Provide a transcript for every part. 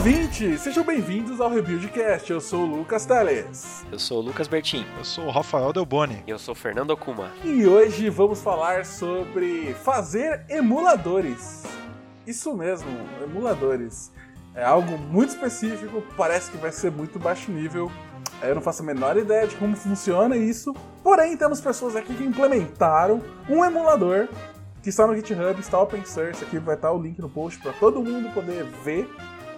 ouvintes! Sejam bem-vindos ao Rebuildcast. Eu sou o Lucas Teles. Eu sou o Lucas Bertin. Eu sou o Rafael Delboni. E eu sou o Fernando Okuma. E hoje vamos falar sobre fazer emuladores. Isso mesmo, emuladores. É algo muito específico, parece que vai ser muito baixo nível. Eu não faço a menor ideia de como funciona isso. Porém, temos pessoas aqui que implementaram um emulador que está no GitHub, está open source. Aqui vai estar o link no post para todo mundo poder ver,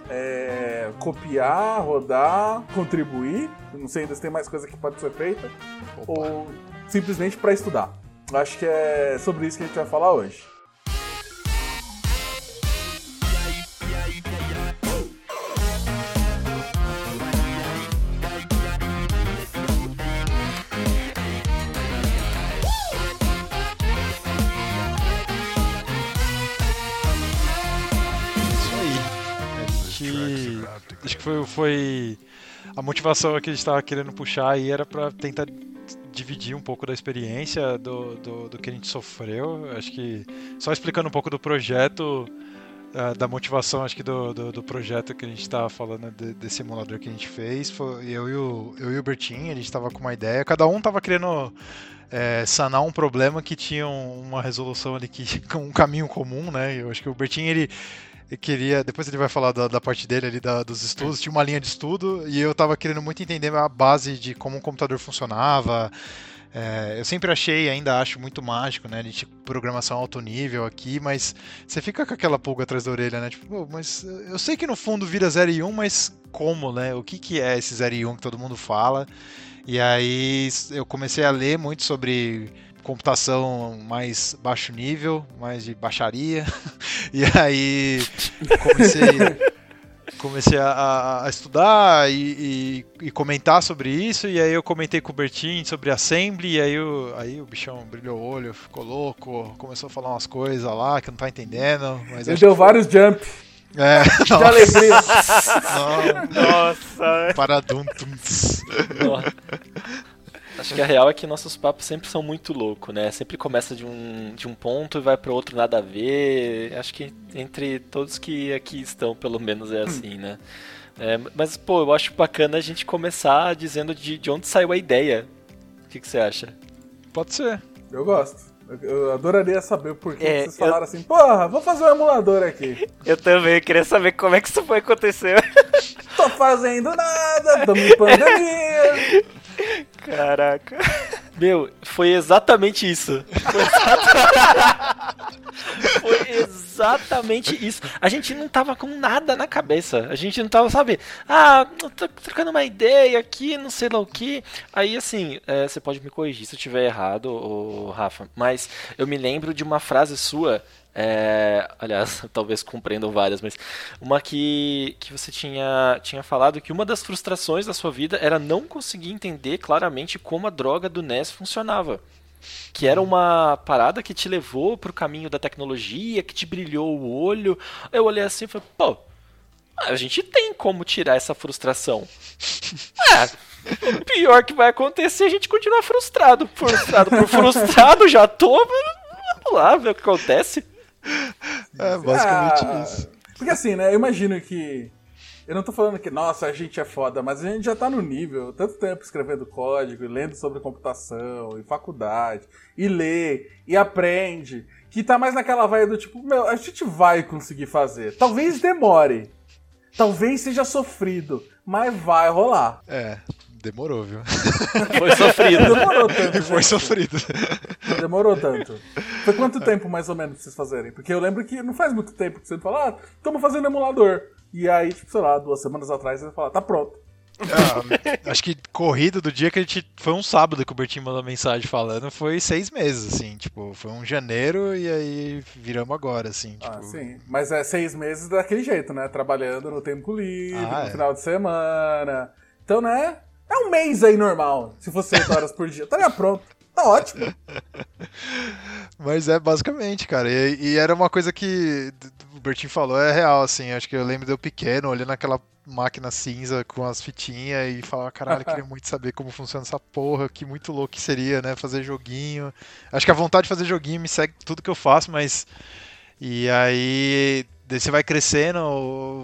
é, copiar, rodar, contribuir. Não sei ainda se tem mais coisa que pode ser feita. Opa. Ou simplesmente para estudar. Acho que é sobre isso que a gente vai falar hoje. Foi, foi. A motivação que a gente estava querendo puxar aí era para tentar dividir um pouco da experiência do, do, do que a gente sofreu. Acho que só explicando um pouco do projeto, ah, da motivação, acho que do, do, do projeto que a gente estava falando de- desse emulador que a gente fez. Foi eu e o, eu e o Bertinho, a gente estava com uma ideia. Cada um estava querendo é, sanar um problema que tinha um- uma resolução ali que um caminho comum, né? Eu acho que o Bertinho ele queria, depois ele vai falar da, da parte dele ali da- dos estudos, tinha uma linha de estudo e eu tava querendo muito entender a base de como um computador funcionava. É, eu sempre achei, ainda acho muito mágico, né? Gente programação alto nível aqui, mas você fica com aquela pulga atrás da orelha, né? Tipo, "Pô, mas eu sei que no fundo vira 0 e 1, mas como, né? O que, que é esse 0 e 1 que todo mundo fala? E aí eu comecei a ler muito sobre computação mais baixo nível, mais de baixaria. E aí comecei, comecei a- a, estudar e, e- e comentar sobre isso. E aí eu comentei com o Bertin sobre assembly. E aí o, aí o bichão brilhou o olho, ficou louco, começou a falar umas coisas lá que eu não tá entendendo. Mas Ele deu que- vários jump É, de nossa, alegria. não, Nossa! paraduntunts. Nossa. Acho que a real é que nossos papos sempre são muito loucos, né? Sempre começa de um, de um ponto e vai para outro nada a ver. Acho que entre todos que aqui estão, pelo menos é assim, né? É, mas, pô, eu acho bacana a gente começar dizendo de, de onde saiu a ideia. O que, que você acha? Pode ser. Eu gosto. Eu- Eu adoraria saber por que É, vocês falaram assim, porra, vou fazer um emulador aqui. Eu também queria saber como é que isso foi acontecer. Tô fazendo nada, tô em pandemia. Caraca. Meu, foi exatamente isso. Foi, exata- Foi exatamente isso. A gente não tava com nada na cabeça. A gente não tava, sabe? Ah, tô trocando uma ideia aqui, não sei lá o que. Aí, assim, é, você pode me corrigir se eu estiver errado, ô, Rafa. Mas eu me lembro de uma frase sua. É, aliás, talvez compreendam várias, mas uma que, que você tinha, tinha falado que uma das frustrações da sua vida era não conseguir entender claramente como a droga do NES funcionava. Que era uma parada que te levou pro caminho da tecnologia, que te brilhou o olho. Eu olhei assim e falei, pô, a gente tem como tirar essa frustração. É, o pior que vai acontecer é a gente continuar frustrado. Frustrado por frustrado, já tô. Vamos lá ver o que acontece. É basicamente Ah, isso. Porque assim, né, eu imagino que... Eu não tô falando que, nossa, a gente é foda, mas a gente já tá no nível, tanto tempo escrevendo código, e lendo sobre computação, e faculdade, e lê, e aprende, que tá mais naquela vaia do tipo, meu, a gente vai conseguir fazer. Talvez demore, talvez seja sofrido, mas vai rolar. É, demorou, viu? Foi sofrido. Demorou tanto, E foi gente. sofrido. Demorou tanto. Foi quanto tempo, mais ou menos, pra vocês fazerem? Porque eu lembro que não faz muito tempo que você fala, ah, estamos fazendo emulador. E aí, tipo, sei lá, duas semanas atrás você fala, tá pronto. Ah, acho que corrido do dia que a gente. Foi um sábado que o Bertinho mandou mensagem falando, foi seis meses, assim, tipo, foi um janeiro e aí viramos agora, assim, tipo. Ah, sim. Mas é seis meses daquele jeito, né? Trabalhando no tempo livre, Ah, no é. final de semana. Então, né? É um mês aí normal, se fosse 8 horas por dia. Estaria pronto. Tá ótimo. Mas é basicamente, cara. E, e era uma coisa que o Bertinho falou, é real, assim. Acho que eu lembro de eu pequeno, olhando aquela máquina cinza com as fitinhas e falava, caralho, queria muito saber como funciona essa porra, que muito louco que seria, né? Fazer joguinho. Acho que a vontade de fazer joguinho me segue tudo que eu faço, mas. E aí você vai crescendo,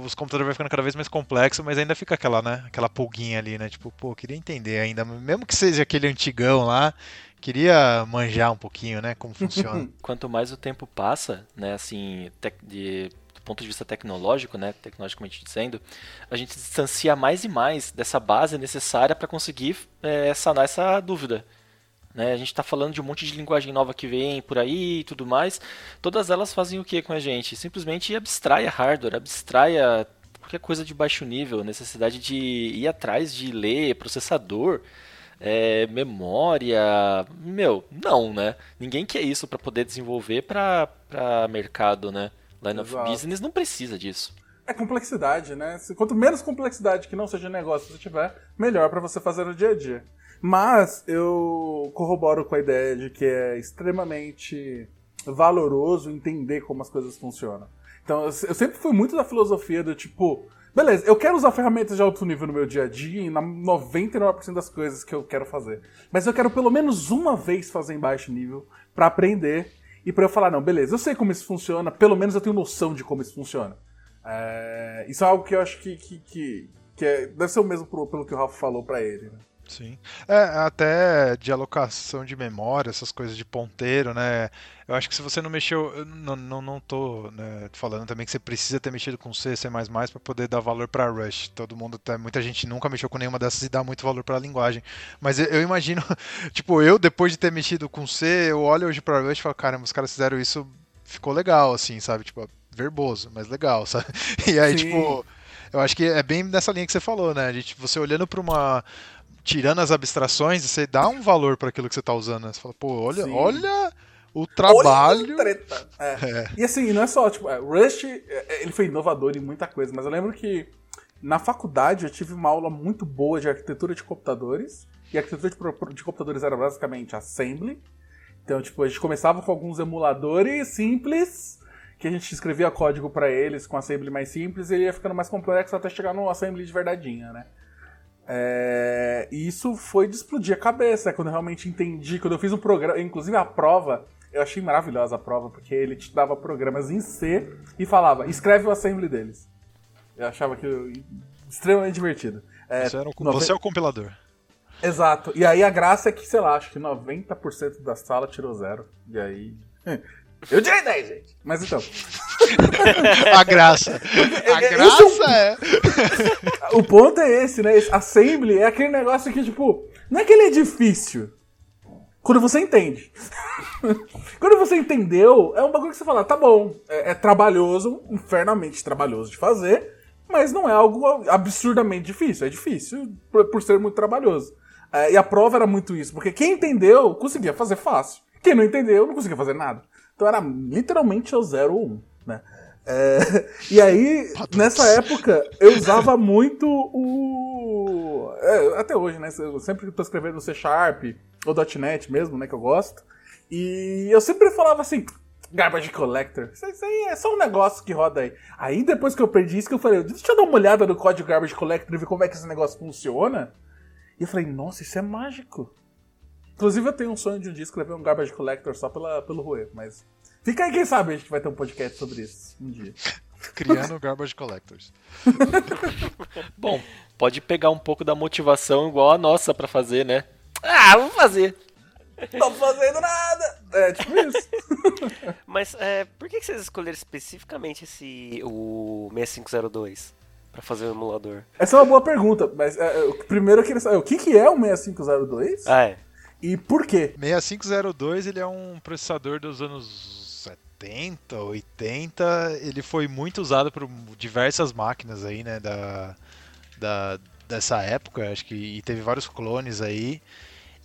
os computadores vai ficando cada vez mais complexos, mas ainda fica aquela, né? Aquela pulguinha ali, né? Tipo, pô, queria entender ainda, mesmo que seja aquele antigão lá, queria manjar um pouquinho, né? Como funciona. Quanto mais o tempo passa, né, assim, de, ponto de vista tecnológico, né, tecnologicamente dizendo, a gente se distancia mais e mais dessa base necessária para conseguir é, sanar essa dúvida. Né? A gente está falando de um monte de linguagem nova que vem por aí e tudo mais. Todas elas fazem o que com a gente? Simplesmente abstraia hardware, abstraia qualquer coisa de baixo nível, necessidade de ir atrás de ler processador, é, memória. Meu, não, né? Ninguém quer isso para poder desenvolver para mercado, né? Line of Exato. business não precisa disso. É complexidade, né? Quanto menos complexidade que não seja negócio você tiver, melhor pra você fazer no dia a dia. Mas eu corroboro com a ideia de que é extremamente valoroso entender como as coisas funcionam. Então eu, se- eu sempre fui muito da filosofia do tipo, beleza, eu quero usar ferramentas de alto nível no meu dia a dia e na 99% das coisas que eu quero fazer. Mas eu quero pelo menos uma vez fazer em baixo nível pra aprender e pra eu falar, não, beleza, eu sei como isso funciona, pelo menos eu tenho noção de como isso funciona. É, isso é algo que eu acho que, que, que, que é- deve ser o mesmo pro- pelo que o Ralph falou pra ele. Né? Sim. É, até de alocação de memória, essas coisas de ponteiro, né? Eu acho que se você não mexeu, eu não, não, não tô né, falando também que você precisa ter mexido com C, C++ para poder dar valor para Rush. Todo mundo, tá, muita gente nunca mexeu com nenhuma dessas e dá muito valor para a linguagem. Mas eu, eu imagino, tipo, eu depois de ter mexido com C, eu olho hoje para Rush e falo, caramba, os caras fizeram isso, ficou legal, assim, sabe? Tipo, verboso, mas legal, sabe? E aí, Sim. tipo, eu acho que é bem nessa linha que você falou, né? A gente, você olhando para uma tirando as abstrações, você dá um valor para aquilo que você tá usando. Né? Você fala, pô, olha, Sim. olha o trabalho. Treta. É. E assim, não é só, tipo, é, Rust, é, ele foi inovador em muita coisa, mas eu lembro que na faculdade eu tive uma aula muito boa de arquitetura de computadores, e a arquitetura de, de computadores era basicamente assembly. Então, tipo, a gente começava com alguns emuladores simples, que a gente escrevia código pra eles com assembly mais simples, e ele ia ficando mais complexo até chegar no assembly de verdadeinha, né? É, e isso foi de explodir a cabeça, né? quando eu realmente entendi, quando eu fiz um programa, inclusive a prova, eu achei maravilhosa a prova, porque ele te dava programas em C e falava, escreve o assembly deles. Eu achava aquilo extremamente divertido. É, Você, noven- você é o compilador. Exato. E aí a graça é que, sei lá, acho que 90% da sala tirou zero. E aí. Eu tirei 10, gente! Mas então. A graça. A é- graça é. O ponto é esse, né? Esse assembly é aquele negócio que, tipo, não é que ele é difícil. Quando você entende. Quando você entendeu, é um bagulho que você fala, tá bom, é, é trabalhoso, infernamente trabalhoso de fazer, mas não é algo absurdamente difícil. É difícil por, por ser muito trabalhoso. É, e a prova era muito isso, porque quem entendeu conseguia fazer fácil. Quem não entendeu não conseguia fazer nada. Então era literalmente o 0 ou 1, um, né? É, e aí, nessa época, eu usava muito o. é, até hoje, né? Eu sempre tô escrevendo C Sharp ou .NET mesmo, né? Que eu gosto. E eu sempre falava assim. Garbage Collector. Isso, isso aí é só um negócio que roda aí. Aí depois que eu perdi isso, que eu falei, deixa eu dar uma olhada no código Garbage Collector e ver como é que esse negócio funciona. E eu falei, nossa, isso é mágico. Inclusive eu tenho um sonho de um dia escrever um Garbage Collector só pela, pelo Rue, mas. Fica aí, quem sabe a gente vai ter um podcast sobre isso um dia. Criando Garbage Collectors. Bom, pode pegar um pouco da motivação igual a nossa pra fazer, né? Ah, vamos fazer. Tô fazendo nada! É, tipo isso. Mas é, por que vocês escolheram especificamente esse o 6502 pra fazer o emulador? Essa é uma boa pergunta, mas é, eu- primeiro eu queria saber o que, que é o 6502 Ah, é. E por quê? 6502 ele é um processador dos anos 70, 80. Ele foi muito usado por diversas máquinas aí, né, da, da dessa época, acho que e teve vários clones aí.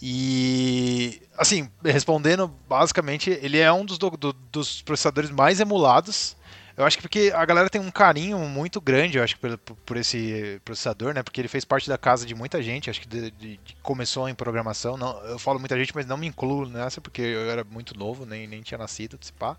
E assim, respondendo basicamente, ele é um dos, do- do- dos processadores mais emulados. Eu acho que porque a galera tem um carinho muito grande, eu acho por, por esse processador, né? Porque ele fez parte da casa de muita gente, acho que de, de- de- começou em programação. Não, eu falo muita gente, mas não me incluo nessa, porque eu era muito novo, nem, nem tinha nascido, se pá.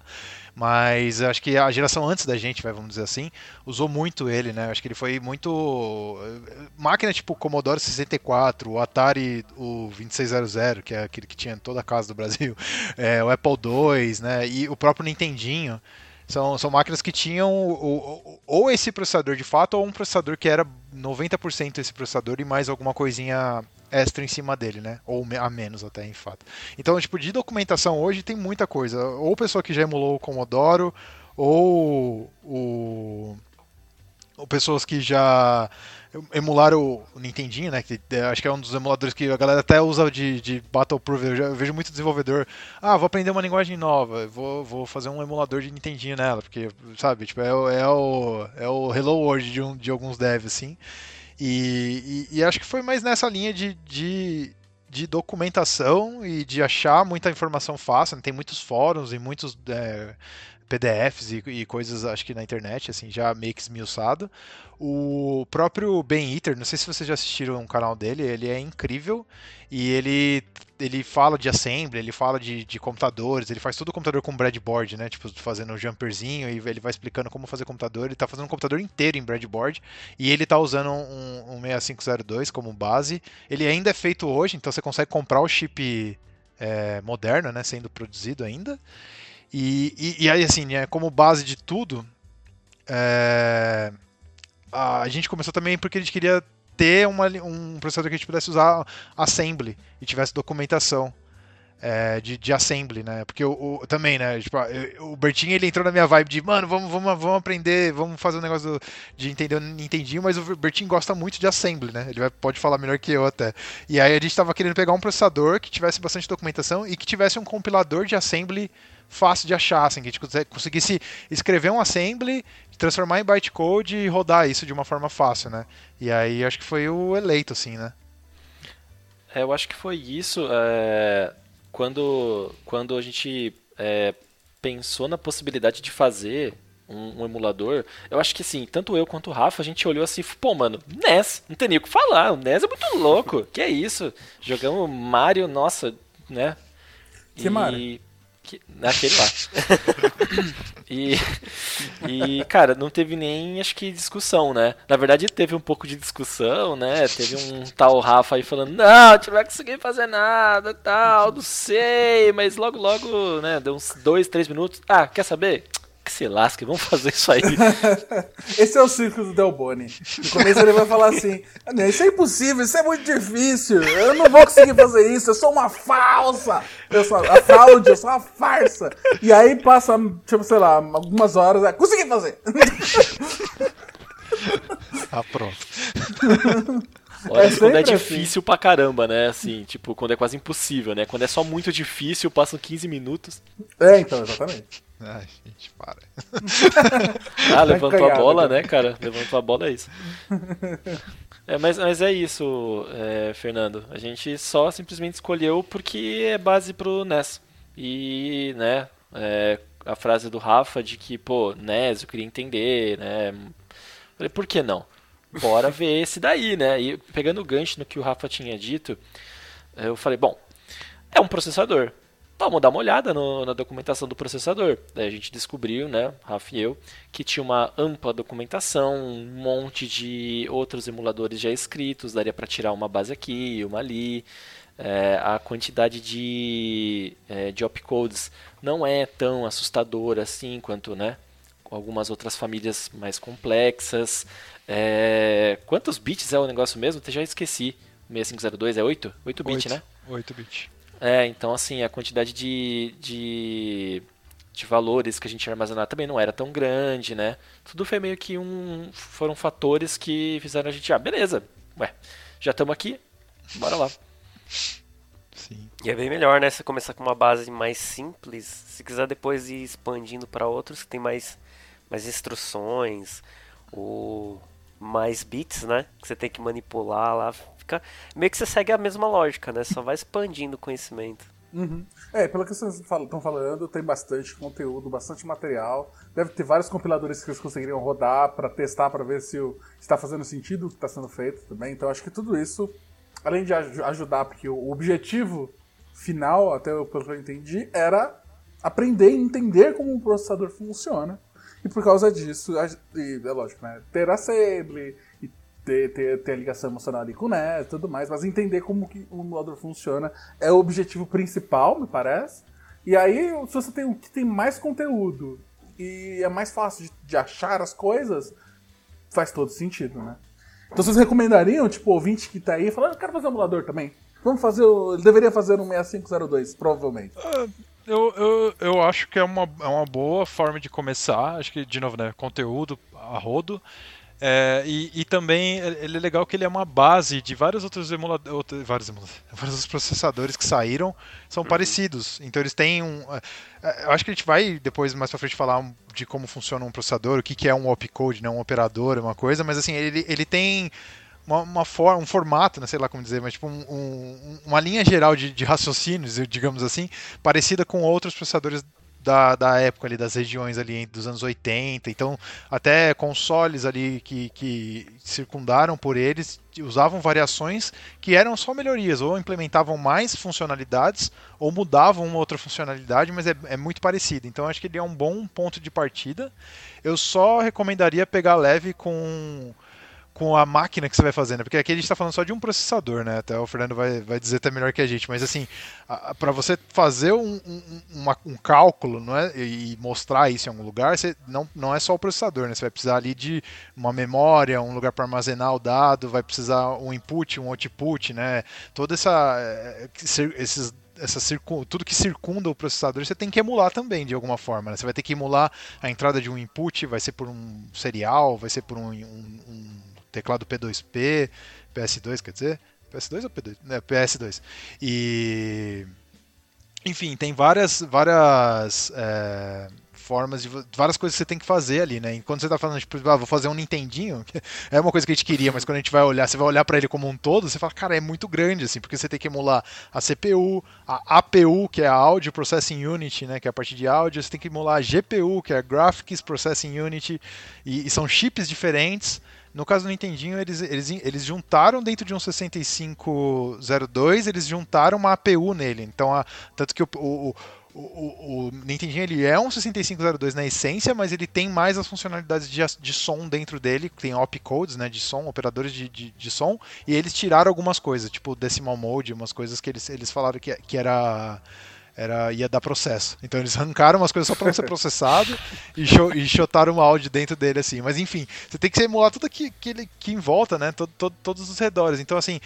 Mas acho que a geração antes da gente, vai, vamos dizer assim, usou muito ele, né? Acho que ele foi muito. eh, Máquina tipo Commodore 64, o Atari o 2600, que é aquele que tinha em toda a casa do Brasil, é, o Apple II, né? E o próprio Nintendinho. São, são máquinas que tinham ou, ou esse processador de fato, ou um processador que era 90% esse processador e mais alguma coisinha extra em cima dele, né? Ou a menos até, em fato. Então, tipo, de documentação hoje tem muita coisa. Ou pessoa que já emulou o Commodore, ou o, ou pessoas que já emularam o Nintendinho, né? Que é, acho que é um dos emuladores que a galera até usa de, de Battleproof. Eu, já, eu vejo muito desenvolvedor. Ah, vou aprender uma linguagem nova, vou, vou fazer um emulador de Nintendinho nela, porque, sabe, tipo, é, é, o, é o Hello World de, um, de alguns devs, assim. E, e, e, acho que foi mais nessa linha de, de, de, documentação e de achar muita informação fácil. Né? Tem muitos fóruns e muitos. É, PDFs e, e, coisas, acho que na internet, assim, já meio que esmiuçado. O próprio Ben Eater, não sei se vocês já assistiram um canal dele, ele é incrível e ele, ele fala de assembly, ele fala de, de computadores, ele faz todo o computador com breadboard, né? Tipo, fazendo um jumperzinho e ele vai explicando como fazer computador. Ele tá fazendo um computador inteiro em breadboard e ele tá usando um, um 6502 como base. Ele ainda é feito hoje, então você consegue comprar o chip é, moderno, né? Sendo produzido ainda. E, e, e aí, assim, né, como base de tudo, é, a gente começou também porque a gente queria ter uma, um processador que a gente pudesse usar assembly e tivesse documentação é, de, de assembly, né? Porque o, o também, né? Tipo, o Bertinho ele entrou na minha vibe de, mano, vamos, vamos, vamos aprender, vamos fazer um negócio do, de entender o Nintendinho, mas o Bertinho gosta muito de assembly, né? Ele vai, pode falar melhor que eu até. E aí a gente tava querendo pegar um processador que tivesse bastante documentação e que tivesse um compilador de assembly fácil de achar, assim, que a gente conseguisse escrever um assembly, transformar em bytecode e rodar isso de uma forma fácil, né? E aí acho que foi o eleito, assim, né? É, eu acho que foi isso. É, quando, quando a gente é, pensou na possibilidade de fazer um, um, emulador, eu acho que assim, tanto eu quanto o Rafa, a gente olhou assim, pô, mano, NES, não tem nem o que falar, o NES é muito louco, que é isso? Jogamos Mario, nossa, né? Que e... Mario? Que, naquele lá. e, e, cara, não teve nem, acho que, discussão, né? Na verdade, teve um pouco de discussão, né? Teve um tal Rafa aí falando, não, a gente não vai conseguir fazer nada, tal, não sei, mas logo, logo, né, deu uns dois, três minutos. Ah, quer saber? Que se lasque, vamos fazer isso aí. Esse é o círculo do Delboni. No começo ele vai falar assim: Isso é impossível, isso é muito difícil, eu não vou conseguir fazer isso, eu sou uma falsa, eu sou a fraude, eu sou uma farsa. E aí passa, tipo, sei lá, algumas horas, é, consegui fazer. Ah, pronto. Olha, é quando é assim. difícil assim. pra caramba, né? Assim, tipo, quando é quase impossível, né? Quando é só muito difícil, passam 15 minutos. É, então, exatamente. Ai, gente, para. ah, levantou a bola, né, cara? Levantou a bola, é isso. É, mas, mas é isso, é, Fernando. A gente só simplesmente escolheu porque é base pro NES. E, né, é, a frase do Rafa de que, pô, NES, eu queria entender, né? Falei, por que não? Bora ver esse daí, né? E pegando o gancho no que o Rafa tinha dito, eu falei, bom, é um processador. Vamos dar uma olhada no, na documentação do processador. Daí a gente descobriu, né, Rafa e eu, que tinha uma ampla documentação, um monte de outros emuladores já escritos, daria para tirar uma base aqui, uma ali. É, a quantidade de, é, de opcodes não é tão assustadora assim quanto né, algumas outras famílias mais complexas. É, quantos bits é o negócio mesmo? Eu já esqueci. 6502 é 8? 8 bits, né? 8 bits. É, então assim, a quantidade de, de, de valores que a gente ia armazenar também não era tão grande, né? Tudo foi meio que um. foram fatores que fizeram a gente, ah, beleza, ué, já estamos aqui, bora lá. Sim. E é bem melhor, né? Você começar com uma base mais simples, se quiser depois ir expandindo para outros que tem mais, mais instruções, ou mais bits, né? Que você tem que manipular lá, fica. Meio que você segue a mesma lógica, né? Só vai expandindo o conhecimento. Uhum. É, pelo que vocês estão falando, tem bastante conteúdo, bastante material. Deve ter vários compiladores que eles conseguiriam rodar para testar, para ver se está fazendo sentido o que está sendo feito também. Então acho que tudo isso, além de ajudar, porque o objetivo final, até pelo que eu entendi, era aprender e entender como um processador funciona. E por causa disso, e, é lógico, né? Ter assembly, ter, ter, ter a ligação emocional ali com o NES e tudo mais, mas entender como que o emulador funciona é o objetivo principal, me parece. E aí, se você tem o que tem mais conteúdo e é mais fácil de, de achar as coisas, faz todo sentido, né? Então vocês recomendariam, tipo, ouvinte que tá aí, falando, ah, eu quero fazer um emulador também. Vamos fazer o... Ele deveria fazer um 6502, provavelmente. Uh, eu, eu, eu acho que é uma, é uma boa forma de começar. Acho que, de novo, né? Conteúdo a rodo. É, e, e, também ele é legal que ele é uma base de vários outros emuladores, vários, vários processadores que saíram são uhum. parecidos. Então eles têm um, é, é, eu acho que a gente vai depois mais para frente falar de como funciona um processador, o que, que é um opcode, né, um operador, uma coisa, mas assim ele, ele tem uma, uma for, um formato, não sei lá como dizer, mas tipo um, um, uma linha geral de, de raciocínios, digamos assim, parecida com outros processadores da, da época ali, das regiões ali dos anos 80, então até consoles ali que, que circundaram por eles usavam variações que eram só melhorias, ou implementavam mais funcionalidades, ou mudavam uma outra funcionalidade, mas é, é muito parecido. Então acho que ele é um bom ponto de partida. Eu só recomendaria pegar leve com com a máquina que você vai fazendo, porque aqui a gente está falando só de um processador, né? Até o Fernando vai, vai dizer até melhor que a gente, mas assim, para você fazer um, um, uma, um, cálculo não é, e mostrar isso em algum lugar, você, não, não é só o processador, né? Você vai precisar ali de uma memória, um lugar para armazenar o dado, vai precisar um input, um output, né? Toda essa eh, esses essa tudo que circunda o processador você tem que emular também de alguma forma. Né? Você vai ter que emular a entrada de um input, vai ser por um serial, vai ser por um, um, um teclado P2P, PS2, quer dizer? PS2 ou P2? É, PS2. E. Enfim, tem várias, várias é, formas de várias coisas que você tem que fazer ali, né? Enquanto você está falando, tipo, ah, vou fazer um Nintendinho, é uma coisa que a gente queria, mas quando a gente vai olhar, você vai olhar para ele como um todo, você fala, cara, é muito grande, assim, porque você tem que emular a CPU, a APU, que é a Audio Processing Unit, né? Que é a parte de áudio, você tem que emular a GPU, que é a Graphics Processing Unit, e, e são chips diferentes. No caso do Nintendinho, eles, eles, eles juntaram dentro de um 6502, eles juntaram uma APU nele. Então, a, tanto que o, o, o, o, Nintendinho ele é um 6502 na essência, mas ele tem mais as funcionalidades de, de som dentro dele, tem opcodes né, de som, operadores de, de, de, som, e eles tiraram algumas coisas, tipo decimal mode, umas coisas que eles, eles falaram que, que era era ia dar processo. Então eles arrancaram umas coisas só para não ser processado e, shotaram o áudio dentro dele assim. Mas enfim, você tem que emular tudo aqui que, que em volta, né? Todo, todo, todos os redores. Então assim,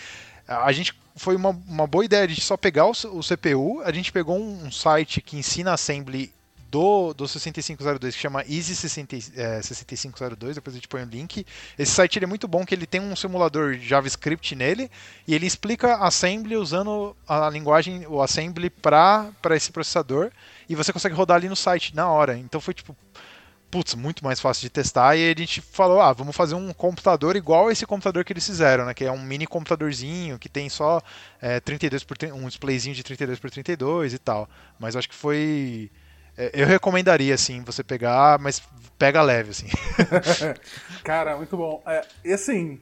a gente foi uma, uma boa ideia de só pegar o, o CPU. A gente pegou um, um site que ensina assembly do, do 6502 que chama Easy 60, é, 6502, depois a gente põe o link. Esse site é muito bom que ele tem um simulador JavaScript nele e ele explica assembly usando a linguagem, o assembly para esse processador e você consegue rodar ali no site na hora. Então foi tipo putz, muito mais fácil de testar. E a gente falou, ah, vamos fazer um computador igual esse computador que eles fizeram, né? Que é um mini computadorzinho que tem só é, 32 por um displayzinho de 32 por 32 e tal. Mas acho que foi eu recomendaria, assim, você pegar, mas pega leve, assim. Cara, muito bom. É, e assim,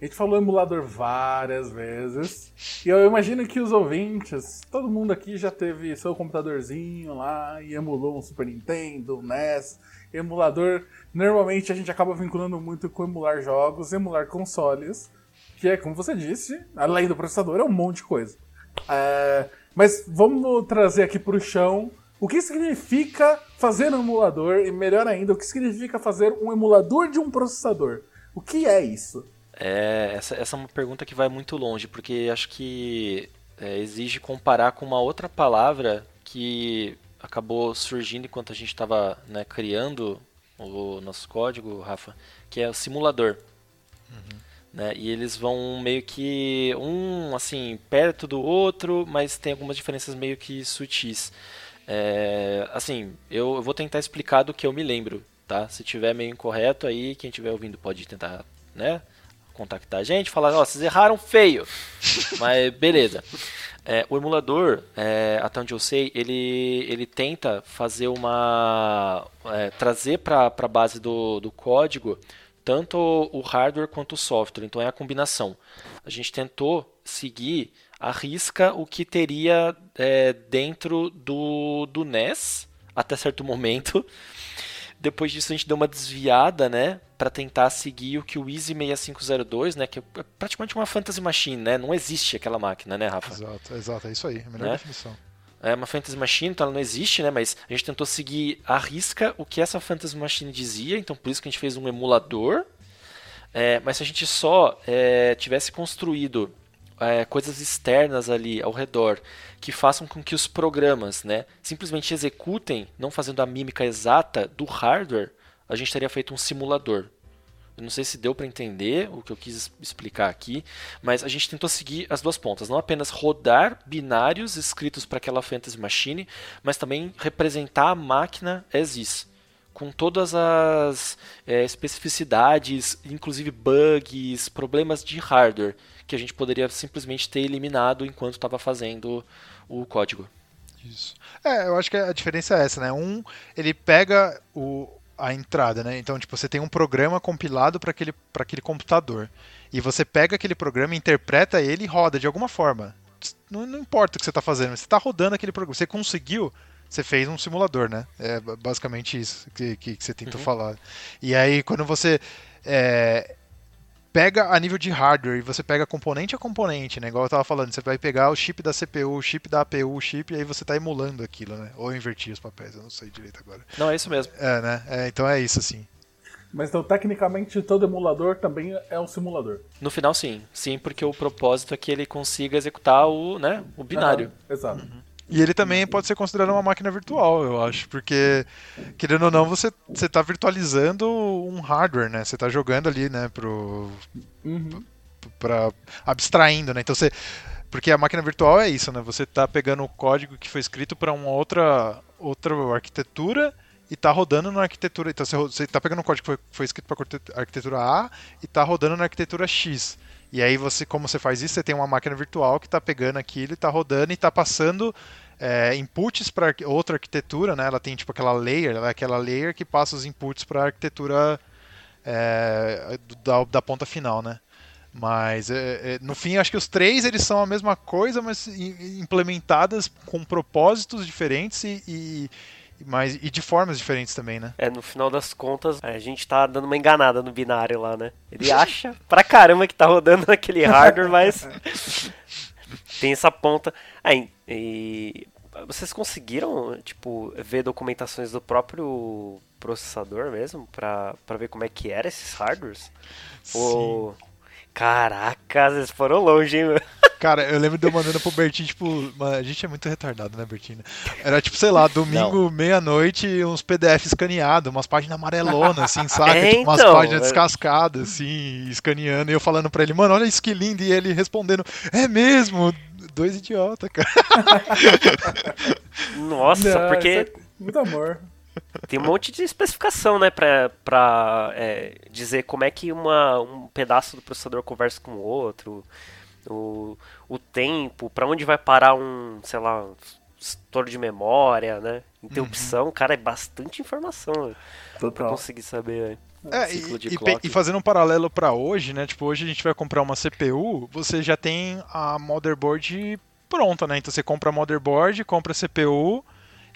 a gente falou emulador várias vezes. E eu imagino que os ouvintes, todo mundo aqui já teve seu computadorzinho lá e emulou um Super Nintendo, um NES. Emulador, normalmente a gente acaba vinculando muito com emular jogos, emular consoles, que é, como você disse, além do processador, é um monte de coisa. É, mas vamos trazer aqui para o chão o que significa fazer um emulador e, melhor ainda, o que significa fazer um emulador de um processador? O que é isso? É, essa, essa é uma pergunta que vai muito longe, porque acho que é, exige comparar com uma outra palavra que acabou surgindo enquanto a gente estava né, criando o nosso código, Rafa, que é o simulador. Uhum. Né? E eles vão meio que um assim perto do outro, mas tem algumas diferenças meio que sutis. É, assim, eu, eu, vou tentar explicar do que eu me lembro, tá? Se tiver meio incorreto aí, quem estiver ouvindo pode tentar, né? Contactar a gente, falar, ó, oh, vocês erraram feio. Mas beleza. É, o emulador, é, até onde eu sei, ele, ele tenta fazer uma. É, trazer para a base do, do código tanto o hardware quanto o software. Então é a combinação. A gente tentou seguir arrisca o que teria é, dentro do, do NES até certo momento. Depois disso a gente deu uma desviada, né, para tentar seguir o que o Easy 6502, né, que é praticamente uma fantasy machine, né? Não existe aquela máquina, né, Rafa? Exato, exato, é isso aí, a melhor né? definição. é uma Fantasy Machine, então ela não existe, né? Mas a gente tentou seguir à risca o que essa Fantasy Machine dizia, então por isso que a gente fez um emulador. É, mas se a gente só é, tivesse construído é, coisas externas ali ao redor que façam com que os programas né, simplesmente executem, não fazendo a mímica exata do hardware, a gente teria feito um simulador. Eu não sei se deu para entender o que eu quis explicar aqui, mas a gente tentou seguir as duas pontas, não apenas rodar binários escritos para aquela fantasy machine, mas também representar a máquina as is, com todas as é, especificidades, inclusive bugs, problemas de hardware que a gente poderia simplesmente ter eliminado enquanto estava fazendo o código. Isso. É, eu acho que a diferença é essa, né? Um, ele pega o, a entrada, né? Então, tipo, você tem um programa compilado para aquele, aquele computador. E você pega aquele programa, interpreta ele e roda de alguma forma. Não, não importa o que você está fazendo, você está rodando aquele programa. Você conseguiu, você fez um simulador, né? É basicamente isso que, que, que você tentou uhum. falar. E aí, quando você é, pega a nível de hardware e você pega componente a componente, né? Igual eu tava falando, você vai pegar o chip da CPU, o chip da APU, o chip, e aí você tá emulando aquilo, né? Ou invertir os papéis, eu não sei direito agora. Não, é isso mesmo. É, né? É, então é isso, assim. Mas então, tecnicamente, todo emulador também é um simulador. No final, sim. Sim, porque o propósito é que ele consiga executar o, né, o binário. exato. Uhum. E ele também pode ser considerado uma máquina virtual, eu acho, porque, querendo ou não, você está virtualizando um hardware, né? Você está jogando ali, né, pro... Uhum. Pra, abstraindo, né? Então você... Porque a máquina virtual é isso, né? Você está pegando o código que foi escrito para uma outra, outra arquitetura e está rodando na arquitetura. Então você está pegando o código que foi, foi escrito para arquitetura A e está rodando na arquitetura X. E aí você, como você faz isso, você tem uma máquina virtual que está pegando aquilo, está rodando e está passando é, inputs para outra arquitetura, né? Ela tem tipo aquela layer, é aquela layer que passa os inputs para a arquitetura é, da, da, ponta final, né? Mas é, é, no fim, acho que os três eles são a mesma coisa, mas implementadas com propósitos diferentes e, e mas, e de formas diferentes também, né? É, no final das contas, a gente tá dando uma enganada no binário lá, né? Ele acha pra caramba que tá rodando naquele hardware, mas. tem essa ponta. Aí, e vocês conseguiram, tipo, ver documentações do próprio processador mesmo, pra, pra ver como é que era esses hardwares? Sim. Ou... Caraca, vocês foram longe, hein, meu? Cara, eu lembro de eu mandando pro Bertinho, tipo, a gente é muito retardado, né, Bertinho? Era tipo, sei lá, domingo, meia-noite, uns PDF escaneados, umas páginas amarelonas, assim, saca? É, tipo, umas então, páginas descascadas, assim, escaneando, e eu falando pra ele, mano, olha isso que lindo, e ele respondendo, é mesmo, dois idiotas, cara. Nossa, Não, porque. É muito amor. Tem um monte de especificação, né, pra, pra é, dizer como é que uma, um pedaço do processador conversa com o outro o, o tempo, para onde vai parar um, sei lá, um estouro de memória, né? Interrupção, uhum. cara, é bastante informação para conseguir saber. É, e, e, e, fazendo um paralelo para hoje, né? Tipo, hoje a gente vai comprar uma CPU, você já tem a motherboard pronta, né? Então você compra a motherboard, compra a CPU,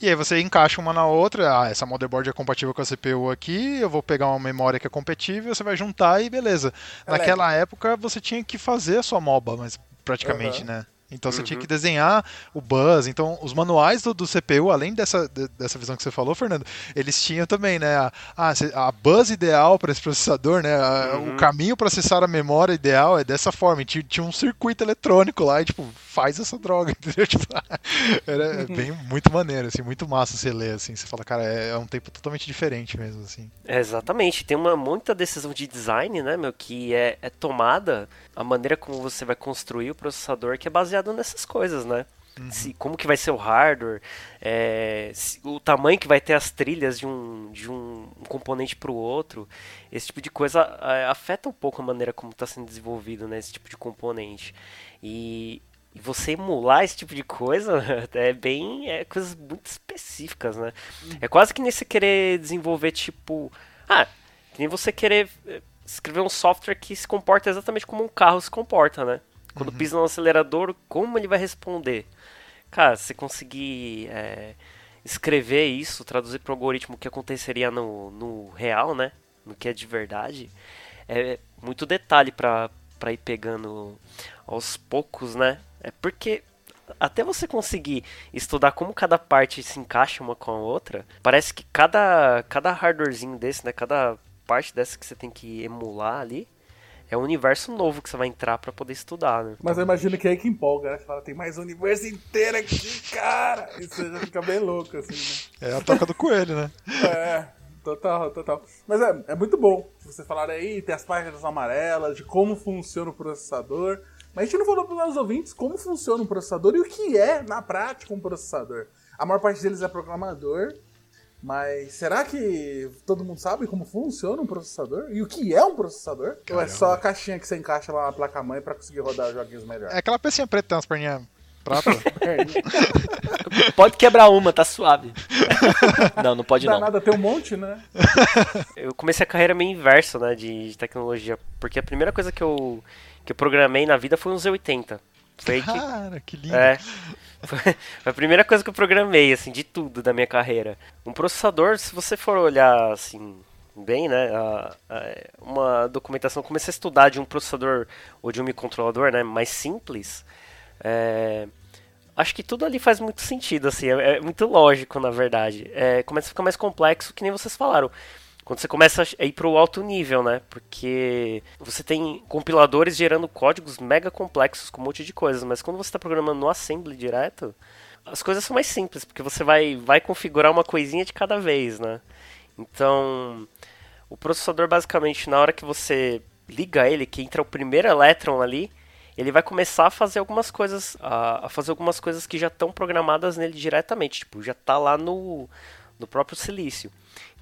e aí você encaixa uma na outra, ah, essa motherboard é compatível com a CPU aqui, eu vou pegar uma memória que é compatível, você vai juntar e beleza. É Naquela época você tinha que fazer a sua MOBA, mas praticamente, uhum. né? Então você uhum. tinha que desenhar o buzz. Então, os manuais do, do CPU, além dessa, dessa visão que você falou, Fernando, eles tinham também, né? A, a, a buzz ideal para esse processador, né? A, uhum. O caminho para acessar a memória ideal é dessa forma. tinha, tinha, um circuito eletrônico lá e, tipo, faz essa droga, entendeu? Tipo, era uhum. bem, muito maneiro, assim, muito massa você ler, assim. Você fala, cara, é, é um tempo totalmente diferente mesmo, assim. É, exatamente. Tem uma muita decisão de design, né, meu, que é, é tomada a maneira como você vai construir o processador que é baseado baseado nessas coisas, né? Uhum. Se, como que vai ser o hardware, é, se, o tamanho que vai ter as trilhas de um, de um, componente para o outro, esse tipo de coisa é, afeta um pouco a maneira como está sendo desenvolvido né, esse tipo de componente. E, e, você emular esse tipo de coisa é bem. é coisas muito específicas, né? Uhum. É quase que nem você querer desenvolver tipo. Ah, que nem você querer é, escrever um software que se comporta exatamente como um carro se comporta, né? Quando uhum. pisa no acelerador, como ele vai responder? Cara, se conseguir é, escrever isso, traduzir para o algoritmo o que aconteceria no, no real, né? No que é de verdade, é muito detalhe para ir pegando aos poucos, né? É porque até você conseguir estudar como cada parte se encaixa uma com a outra, parece que cada, cada hardwarezinho desse, né? Cada parte dessa que você tem que emular ali, é um universo novo que você vai entrar para poder estudar, né? Mas eu imagino que é aí que empolga, né? Você fala, tem mais um universo inteiro aqui, cara! E você já fica bem louco, assim, né? É a toca do coelho, né? É, total, total. Mas é, é muito bom. Você falar aí, tem as páginas amarelas, de como funciona o processador. Mas a gente não falou para os ouvintes como funciona um processador e o que é, na prática, um processador. A maior parte deles é programador, mas será que todo mundo sabe como funciona um processador? E o que é um processador? Caramba. Ou é só a caixinha que você encaixa lá na placa-mãe para conseguir rodar joguinhos melhor? É aquela pecinha preta, tem umas perninhas prata. pode quebrar uma, tá suave. não, não pode não. Dá nada, tem um monte, né? eu comecei a carreira meio inverso, né, de, de tecnologia. Porque a primeira coisa que eu, que eu programei na vida foi um Z80. Foi Cara, que, que lindo. É. Foi a primeira coisa que eu programei, assim, de tudo da minha carreira. Um processador, se você for olhar, assim, bem, né, a, a, uma documentação, comecei a estudar de um processador ou de um microcontrolador, né, mais simples, é, acho que tudo ali faz muito sentido, assim, é, é muito lógico, na verdade. É, começa a ficar mais complexo, que nem vocês falaram quando você começa a ir para o alto nível, né? Porque você tem compiladores gerando códigos mega complexos com um monte de coisas, mas quando você está programando no assembly direto, as coisas são mais simples, porque você vai, vai configurar uma coisinha de cada vez, né? Então, o processador basicamente, na hora que você liga ele, que entra o primeiro elétron ali, ele vai começar a fazer algumas coisas, a, a fazer algumas coisas que já estão programadas nele diretamente, tipo, já está lá no, no próprio silício.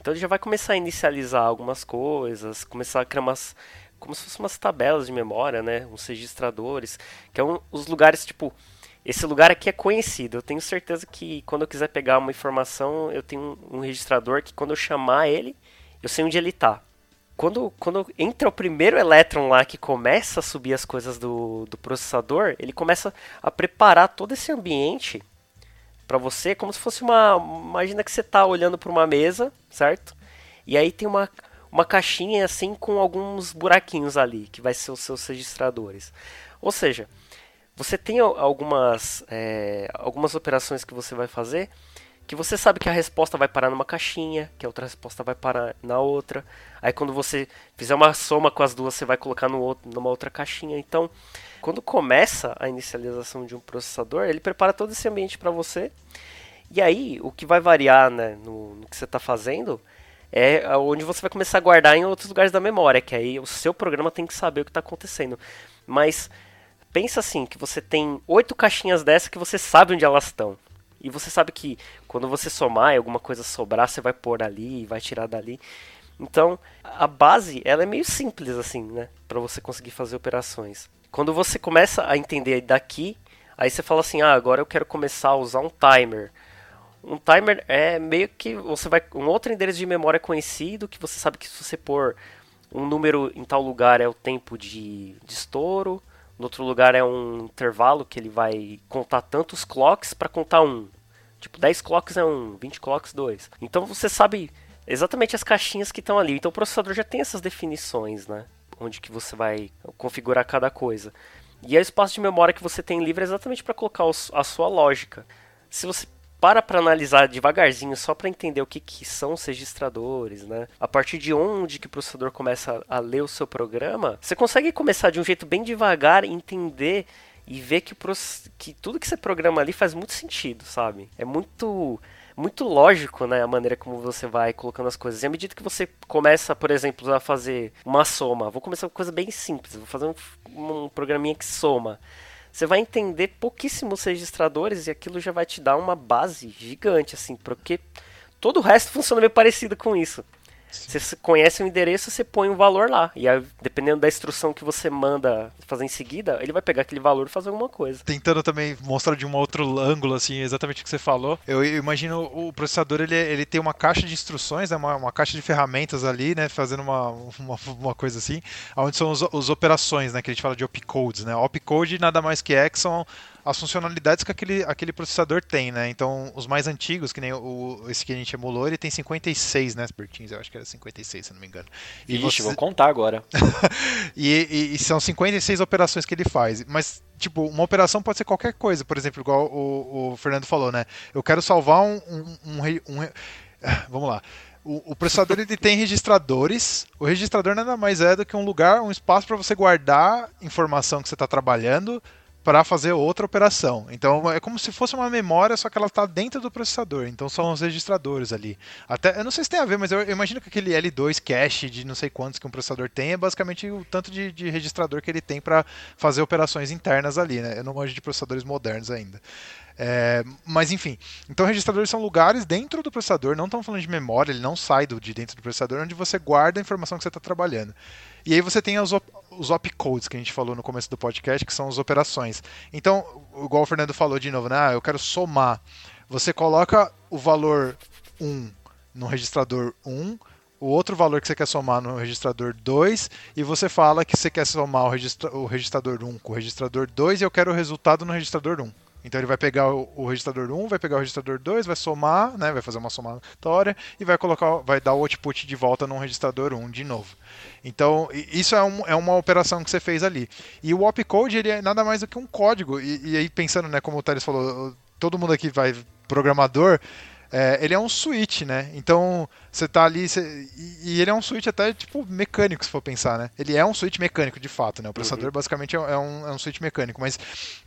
Então ele já vai começar a inicializar algumas coisas, começar a criar umas. como se fossem umas tabelas de memória, né? Uns registradores, que é um, os lugares, tipo. Esse lugar aqui é conhecido. Eu tenho certeza que quando eu quiser pegar uma informação, eu tenho um, um registrador que quando eu chamar ele, eu sei onde ele está. Quando, quando entra o primeiro elétron lá que começa a subir as coisas do, do processador, ele começa a preparar todo esse ambiente para você, como se fosse uma. Imagina que você está olhando para uma mesa, certo? E aí tem uma, uma caixinha assim com alguns buraquinhos ali, que vai ser os seus registradores. Ou seja, você tem algumas, é, algumas operações que você vai fazer que você sabe que a resposta vai parar numa caixinha, que a outra resposta vai parar na outra. Aí quando você fizer uma soma com as duas, você vai colocar no outro, numa outra caixinha. Então, quando começa a inicialização de um processador, ele prepara todo esse ambiente para você. E aí, o que vai variar né, no, no que você está fazendo é onde você vai começar a guardar em outros lugares da memória, que aí o seu programa tem que saber o que está acontecendo. Mas pensa assim, que você tem oito caixinhas dessa que você sabe onde elas estão. E você sabe que quando você somar e alguma coisa sobrar, você vai pôr ali e vai tirar dali. Então, a base, ela é meio simples assim, né, para você conseguir fazer operações. Quando você começa a entender daqui, aí você fala assim: "Ah, agora eu quero começar a usar um timer". Um timer é meio que você vai um outro endereço de memória conhecido que você sabe que se você pôr um número em tal lugar é o tempo de, de estouro, no outro lugar é um intervalo que ele vai contar tantos clocks para contar um. Tipo, 10 clocks é 1, 20 clocks 2. Então você sabe exatamente as caixinhas que estão ali. Então o processador já tem essas definições, né? Onde que você vai configurar cada coisa. E o espaço de memória que você tem livre é exatamente para colocar a sua lógica. Se você para para analisar devagarzinho, só para entender o que, que são os registradores, né? A partir de onde que o processador começa a ler o seu programa, você consegue começar de um jeito bem devagar entender e ver que, que tudo que você programa ali faz muito sentido, sabe? É muito muito lógico, né, a maneira como você vai colocando as coisas. E à medida que você começa, por exemplo, a fazer uma soma, vou começar com coisa bem simples, vou fazer um, um programinha que soma. Você vai entender pouquíssimos registradores e aquilo já vai te dar uma base gigante, assim, porque todo o resto funciona meio parecido com isso. Você conhece o endereço, você põe um valor lá. E dependendo da instrução que você manda fazer em seguida, ele vai pegar aquele valor e fazer alguma coisa. Tentando também mostrar de um outro ângulo, assim, exatamente o que você falou. Eu imagino o processador, ele, ele tem uma caixa de instruções, né, uma, uma caixa de ferramentas ali, né, fazendo uma, uma, uma coisa assim, onde são os operações, né, que a gente fala de opcodes, né. Opcode nada mais que é que são as funcionalidades que aquele, aquele processador tem, né? Então, os mais antigos, que nem o, esse que a gente emulou, ele tem 56, né, Bertins? Eu acho que era 56, se não me engano. E Ixi, você... vou contar agora. e, e, e, são 56 operações que ele faz. Mas, tipo, uma operação pode ser qualquer coisa. Por exemplo, igual o, o Fernando falou, né? Eu quero salvar um, um, um, um Vamos lá. O, o, processador ele tem registradores. O registrador nada mais é do que um lugar, um espaço para você guardar informação que você está trabalhando para fazer outra operação. Então é como se fosse uma memória, só que ela está dentro do processador. Então são os registradores ali. Até eu não sei se tem a ver, mas eu, eu, imagino que aquele L2 cache de não sei quantos que um processador tem é basicamente o tanto de, de registrador que ele tem para fazer operações internas ali. Né? Eu não gosto de processadores modernos ainda. É, mas enfim, então registradores são lugares dentro do processador, não estamos falando de memória, ele não sai do, de dentro do processador, onde você guarda a informação que você está trabalhando. E aí você tem os, op os opcodes que a gente falou no começo do podcast, que são as operações. Então, igual o Fernando falou de novo, né? Ah, eu quero somar. Você coloca o valor 1 no registrador 1, o outro valor que você quer somar no registrador 2 e você fala que você quer somar o, registra o registrador 1 com o registrador 2 e eu quero o resultado no registrador 1. Então ele vai pegar o, o, registrador 1, vai pegar o registrador 2, vai somar, né, vai fazer uma somatória e vai colocar, vai dar o output de volta no registrador 1 de novo. Então isso é, um, é uma operação que você fez ali. E o opcode ele é nada mais do que um código. E, e aí pensando, né, como o Thales falou, todo mundo aqui vai programador é, ele é um switch, né? Então você tá ali você, e, ele é um switch até tipo mecânico, se for pensar, né? Ele é um switch mecânico de fato, né? O processador uhum. basicamente é, é um, é um switch mecânico, mas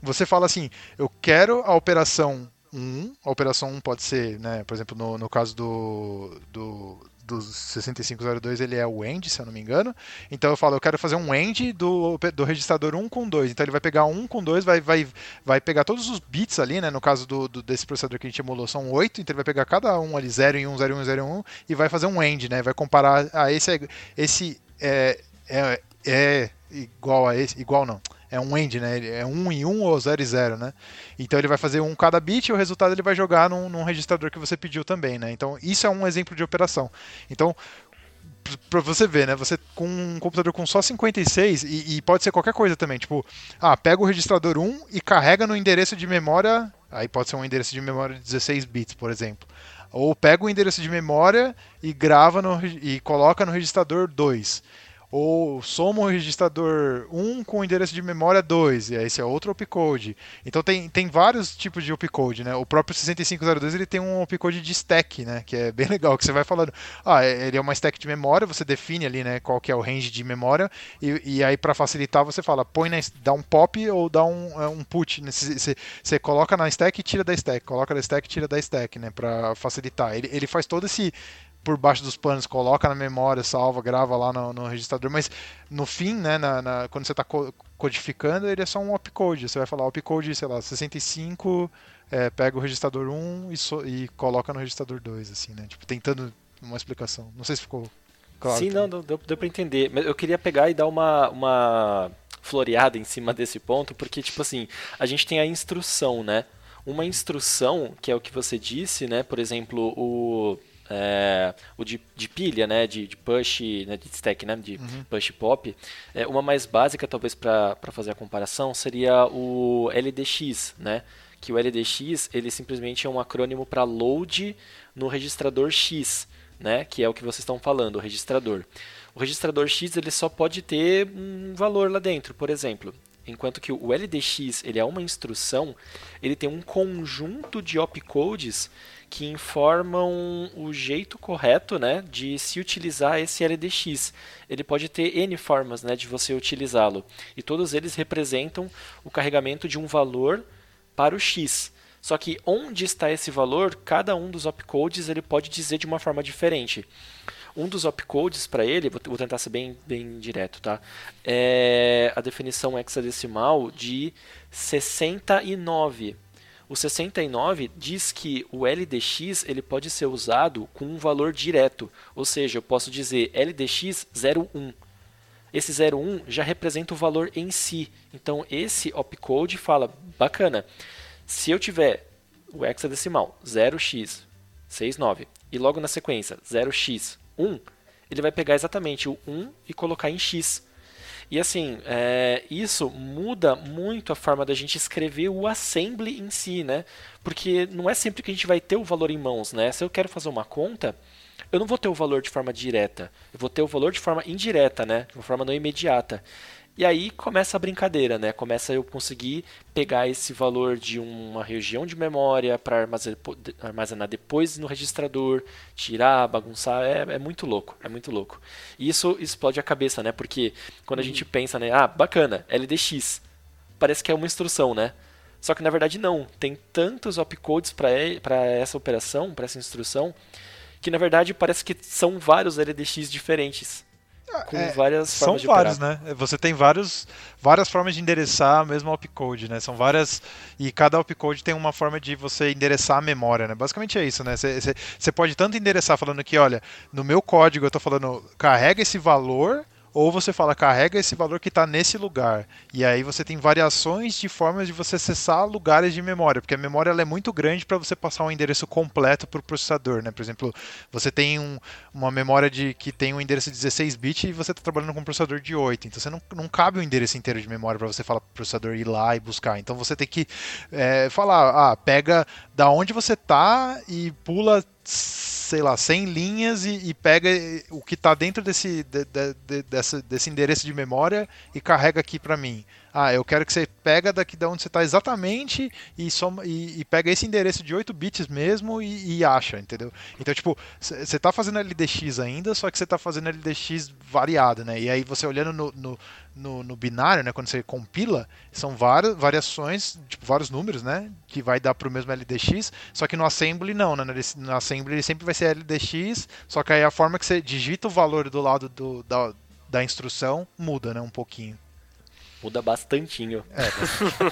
você fala assim, eu quero a operação 1, a operação 1 pode ser, né, por exemplo, no, no caso do, do, do 6502 ele é o end, se eu não me engano. Então eu falo, eu quero fazer um end do, do registrador 1 com 2. Então ele vai pegar 1 com 2, vai, vai, vai pegar todos os bits ali, né? No caso do, do, desse processador que a gente emulou, são 8, então ele vai pegar cada um ali, 0 em 1, 0 em 1, 0 em 1, e vai fazer um end, né? Vai comparar a esse, esse é, é, é igual a esse, igual não é um end, né? É 1 em 1 ou 0 e 0, né? Então ele vai fazer um cada bit e o resultado ele vai jogar num, num registrador que você pediu também, né? Então isso é um exemplo de operação. Então para você ver, né? Você com um computador com só 56 e, e, pode ser qualquer coisa também, tipo, ah, pega o registrador 1 e carrega no endereço de memória, aí pode ser um endereço de memória de 16 bits, por exemplo. Ou pega o endereço de memória e grava no, e coloca no registrador 2 ou soma o registrador 1 com o endereço de memória 2, e aí esse é outro opcode. Então tem, tem vários tipos de opcode, né? O próprio 6502 ele tem um opcode de stack, né? Que é bem legal, que você vai falando, ah, é, ele é uma stack de memória, você define ali, né, qual que é o range de memória, e, e aí para facilitar você fala, põe na, dá um pop ou dá um, é, um put, né? Você, você coloca na stack e tira da stack, coloca da stack e tira da stack, né, para facilitar. Ele, ele faz todo esse por baixo dos panos, coloca na memória, salva, grava lá no, no registrador, mas no fim, né, na, na, quando você está codificando, ele é só um opcode. Você vai falar opcode, sei lá, 65, é, pega o registrador 1 e, so, e coloca no registrador 2, assim, né? Tipo, tentando uma explicação. Não sei se ficou claro. Sim, não, deu, deu para entender. Mas eu queria pegar e dar uma, uma floreada em cima desse ponto, porque, tipo assim, a gente tem a instrução, né? Uma instrução, que é o que você disse, né? Por exemplo, o é, o de, de, pilha, né, de, de push, né, de stack, né, de uhum. push pop. É, uma mais básica, talvez, para fazer a comparação, seria o LDX, né, que o LDX ele simplesmente é um acrônimo para load no registrador X, né, que é o que vocês estão falando, o registrador. O registrador X ele só pode ter um valor lá dentro, por exemplo. Enquanto que o LDX ele é uma instrução, ele tem um conjunto de opcodes que informam o jeito correto né, de se utilizar esse LDX. Ele pode ter N formas né, de você utilizá-lo, e todos eles representam o carregamento de um valor para o X. Só que onde está esse valor, cada um dos opcodes ele pode dizer de uma forma diferente. Um dos opcodes para ele, vou, tentar ser bem, bem direto, tá? É a definição hexadecimal de 69 o 69 diz que o LDX ele pode ser usado com um valor direto, ou seja, eu posso dizer LDX 01. Esse 01 já representa o valor em si. Então esse opcode fala, bacana, se eu tiver o hexadecimal 0x69 e logo na sequência 0x1, ele vai pegar exatamente o 1 e colocar em x. E assim, é, isso muda muito a forma da gente escrever o assembly em si, né? Porque não é sempre que a gente vai ter o valor em mãos, né? Se eu quero fazer uma conta, eu não vou ter o valor de forma direta, eu vou ter o valor de forma indireta, né? De uma forma não imediata. E aí começa a brincadeira, né? Começa eu conseguir pegar esse valor de uma região de memória para armazenar depois no registrador, tirar, bagunçar, é, é, muito louco, é muito louco. E isso explode a cabeça, né? Porque quando a gente uhum. pensa, né? Ah, bacana, LDX, parece que é uma instrução, né? Só que na verdade não, tem tantos opcodes para essa operação, para essa instrução, que na verdade parece que são vários LDX diferentes com é, várias são formas vários, né? Você tem vários, várias formas de endereçar mesmo opcode, né? São várias e cada opcode tem uma forma de você endereçar a memória, né? Basicamente é isso, né? Você pode tanto endereçar falando que, olha, no meu código eu estou falando carrega esse valor ou você fala carrega esse valor que está nesse lugar. E aí você tem variações de formas de você acessar lugares de memória, porque a memória é muito grande para você passar um endereço completo para o processador. Né? Por exemplo, você tem um, uma memória de que tem um endereço de 16 bits e você está trabalhando com um processador de 8. Então você não, não cabe o um endereço inteiro de memória para você falar para o processador ir lá e buscar. Então você tem que é, falar, ah, pega da onde você está e pula sei lá, 100 linhas e, e pega o que está dentro desse, de, de, de, desse, desse endereço de memória e carrega aqui para mim. Ah, eu quero que você pega daqui da onde você está exatamente e, soma, e, e, pega esse endereço de 8 bits mesmo e, e acha, entendeu? Então, tipo, você está fazendo LDX ainda, só que você está fazendo LDX variado, né? E aí você olhando no, no, no, no, binário, né, quando você compila, são várias variações, tipo, vários números, né, que vai dar para o mesmo LDX, só que no assembly não, né, no assembly ele sempre vai ser LDX, só que aí a forma que você digita o valor do lado do, da, da instrução muda, né, um pouquinho. Muda bastantinho. É.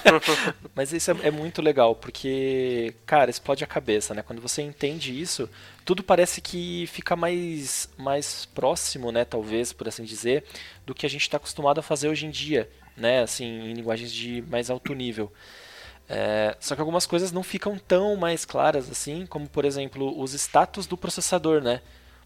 Mas isso é, é, muito legal, porque, cara, explode a cabeça, né? Quando você entende isso, tudo parece que fica mais, mais próximo, né? Talvez, por assim dizer, do que a gente está acostumado a fazer hoje em dia, né? Assim, em linguagens de mais alto nível. É, só que algumas coisas não ficam tão mais claras assim, como, por exemplo, os status do processador, né?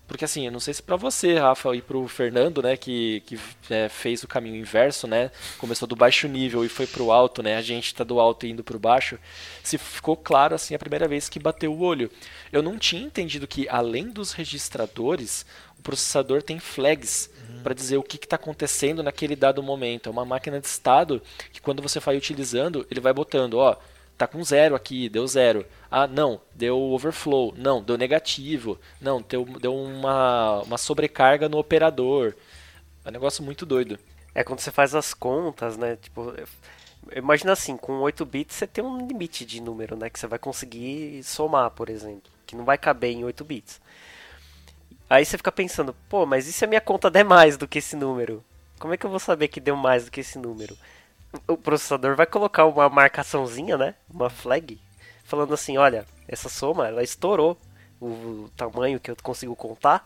Porque assim, eu não sei se para você, Rafa, e para o Fernando, né, que, que é, fez o caminho inverso, né, começou do baixo nível e foi para o alto, né, a gente está do alto indo para o baixo, se ficou claro assim a primeira vez que bateu o olho. Eu não tinha entendido que além dos registradores, o processador tem flags uhum. para dizer o que está acontecendo naquele dado momento. É uma máquina de estado que quando você vai utilizando, ele vai botando, ó, tá com zero aqui, deu zero. Ah, não, deu overflow. Não, deu negativo. Não, deu, deu uma, uma sobrecarga no operador. É um negócio muito doido. É quando você faz as contas, né? Tipo, imagina assim, com 8 bits você tem um limite de número, né? Que você vai conseguir somar, por exemplo. Que não vai caber em 8 bits. Aí você fica pensando, pô, mas e se a minha conta der mais do que esse número? Como é que eu vou saber que deu mais do que esse número? O processador vai colocar uma marcaçãozinha, né? Uma flag, falando assim, olha, essa soma ela estourou o tamanho que eu consigo contar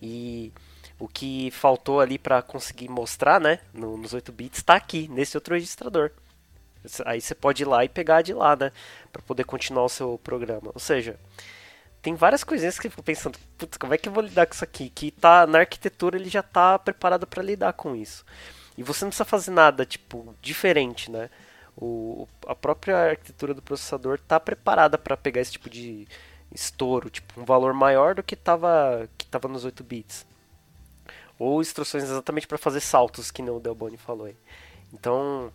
e o que faltou ali para conseguir mostrar, né, nos 8 bits está aqui nesse outro registrador. Aí você pode ir lá e pegar de lá, né, para poder continuar o seu programa. Ou seja, tem várias coisinhas que eu fico pensando, putz, como é que eu vou lidar com isso aqui? Que tá na arquitetura ele já está preparado para lidar com isso. E você não precisa fazer nada, tipo, diferente, né? O, a própria arquitetura do processador está preparada para pegar esse tipo de estouro, tipo, um valor maior do que estava que tava nos 8 bits. Ou instruções exatamente para fazer saltos, que não o Delboni falou aí. Então,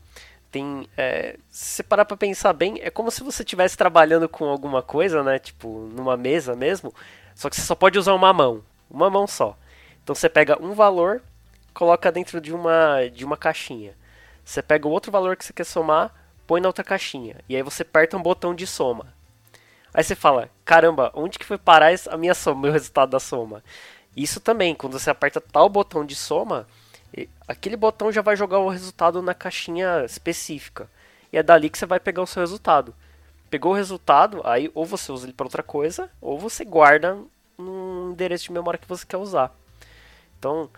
tem. É, se você parar para pensar bem, é como se você estivesse trabalhando com alguma coisa, né? Tipo, numa mesa mesmo, só que você só pode usar uma mão. Uma mão só. Então você pega um valor coloca dentro de uma, de uma caixinha. Você pega o outro valor que você quer somar, põe na outra caixinha. E aí você aperta um botão de soma. Aí você fala, caramba, onde que foi parar a minha soma, meu resultado da soma? Isso também, quando você aperta tal botão de soma, aquele botão já vai jogar o resultado na caixinha específica. E é dali que você vai pegar o seu resultado. Pegou o resultado, aí ou você usa ele para outra coisa, ou você guarda no endereço de memória que você quer usar. Então,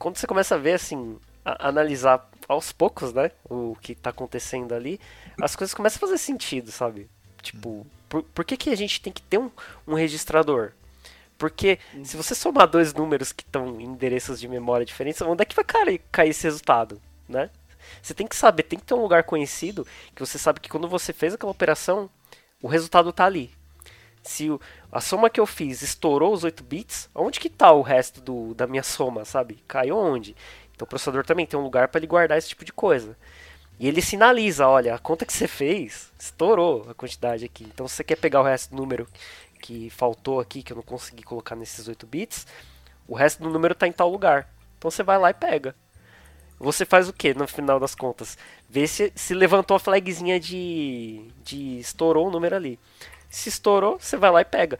quando você começa a ver, assim, a, analisar aos poucos, né, o que está acontecendo ali, as coisas começam a fazer sentido, sabe? Tipo, por, por que, que a gente tem que ter um, um registrador? Porque se você somar dois números que estão em endereços de memória diferentes, onde é que vai cair, cair esse resultado? né? Você tem que saber, tem que ter um lugar conhecido que você sabe que quando você fez aquela operação, o resultado tá ali. Se o, a soma que eu fiz estourou os 8 bits, onde que tá o resto do, da minha soma, sabe? Caiu onde? Então o processador também tem um lugar para ele guardar esse tipo de coisa. E ele sinaliza, olha, a conta que você fez estourou a quantidade aqui. Então se você quer pegar o resto do número que faltou aqui, que eu não consegui colocar nesses 8 bits, o resto do número está em tal lugar. Então você vai lá e pega. Você faz o que no final das contas? Vê se, se levantou a flagzinha de, de estourou o número ali. Se estourou, você vai lá e pega.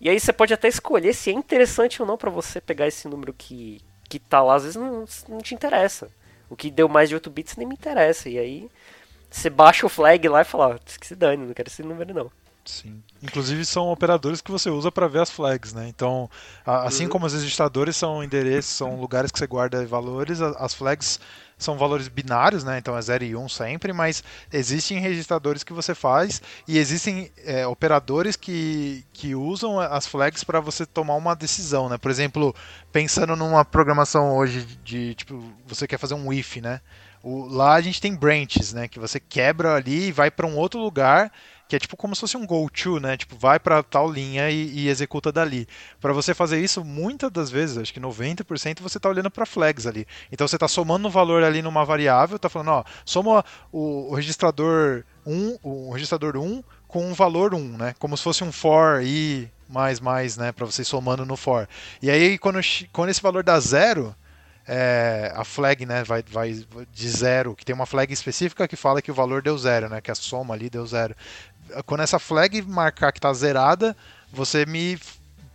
E aí você pode até escolher se é interessante ou não para você pegar esse número que, que tá lá. Às vezes não, não te interessa. O que deu mais de 8 bits nem me interessa. E aí você baixa o flag lá e fala, oh, que se dane, não quero esse número não. Sim. Inclusive são operadores que você usa para ver as flags, né? Então, assim uhum. como os registradores são endereços, são lugares que você guarda valores, as flags são valores binários, né? Então é 0 e 1 um sempre, mas existem registradores que você faz e existem é, operadores que, que usam as flags para você tomar uma decisão, né? Por exemplo, pensando numa programação hoje de tipo, você quer fazer um if, né? O, lá a gente tem branches, né? Que você quebra ali e vai para um outro lugar que é tipo como se fosse um go-to, né? Tipo, vai para tal linha e, e executa dali. Para você fazer isso, muitas das vezes, acho que 90% você está olhando para flags ali. Então você está somando um valor ali numa variável, está falando, ó, soma o, o registrador 1, o registrador 1 com um valor 1, né? Como se fosse um for i mais mais, né, para você somando no for. E aí quando, quando esse valor dá zero, é, a flag né, vai, vai de zero, que tem uma flag específica que fala que o valor deu zero, né, que a soma ali deu zero quando essa flag marcar que está zerada, você me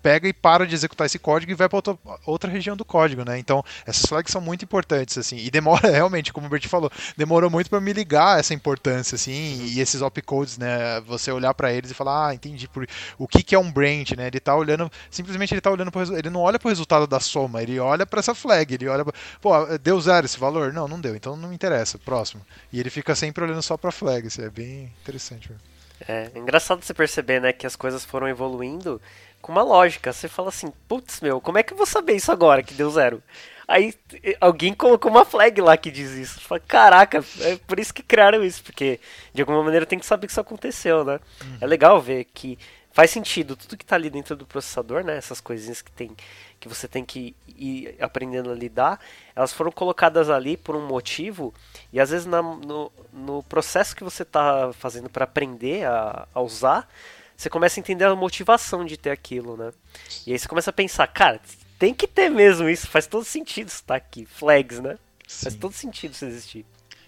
pega e para de executar esse código e vai para outra, região do código, né? Então, essas flags são muito importantes, assim, e demora realmente, como o Bert falou, demorou muito para me ligar essa importância, assim, e esses opcodes, né? Você olhar para eles e falar, ah, entendi, por, o que, que é um branch, né? Ele tá olhando, simplesmente ele tá olhando pro, ele não olha para o resultado da soma, ele olha para essa flag, ele olha, pra, pô, deu zero esse valor? Não, não deu, então não me interessa, próximo. E ele fica sempre olhando só para flag, assim, é bem interessante. É, é engraçado você perceber, né, que as coisas foram evoluindo com uma lógica. Você fala assim, putz, meu, como é que eu vou saber isso agora que deu zero? Aí alguém colocou uma flag lá que diz isso. Fala, Caraca, é por isso que criaram isso, porque de alguma maneira tem que saber que isso aconteceu, né? Uhum. É legal ver que faz sentido tudo que está ali dentro do processador, né? Essas coisinhas que tem que você tem que ir aprendendo a lidar, elas foram colocadas ali por um motivo e às vezes na, no, no processo que você está fazendo para aprender a, a usar, você começa a entender a motivação de ter aquilo, né? E aí você começa a pensar, cara, tem que ter mesmo isso, faz todo sentido estar tá aqui, flags, né? Sim. Faz todo sentido isso existir.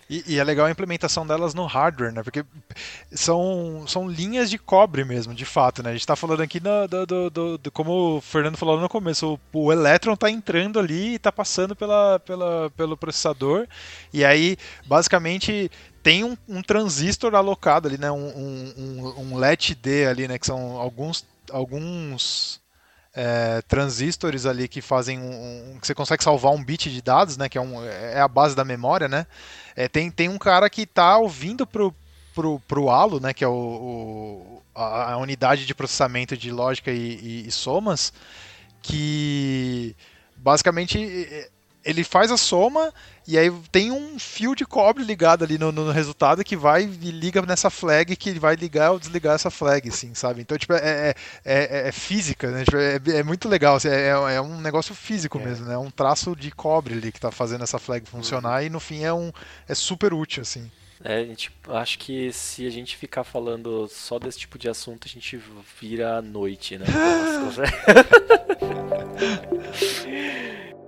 E, e, é legal a implementação delas no hardware, né? Porque são, são linhas de cobre mesmo, de fato, né? A gente está falando aqui do, do, do, do, como o Fernando falou no começo, o, o elétron está entrando ali e está passando pela, pela, pelo processador. E aí, basicamente, tem um, um transistor alocado ali, né? Um, um, um, LED ali, né? Que são alguns, alguns é, transistores ali que fazem um, um, que você consegue salvar um bit de dados, né? Que é, um, é a base da memória, né? É, tem, tem um cara que está ouvindo pro, pro, pro Halo, né, que é o, o a, a, unidade de processamento de lógica e, e, e somas, que basicamente ele faz a soma e aí tem um fio de cobre ligado ali no, no, resultado que vai e liga nessa flag que vai ligar ou desligar essa flag, assim, sabe? Então, tipo, é, é, é, é física, né? Tipo, é, é, muito legal, assim, é, é, um negócio físico é. mesmo, né? É um traço de cobre ali que tá fazendo essa flag funcionar uhum. e no fim é, um, é super útil, assim. É, a gente, acho que se a gente ficar falando só desse tipo de assunto, a gente vira à noite, né?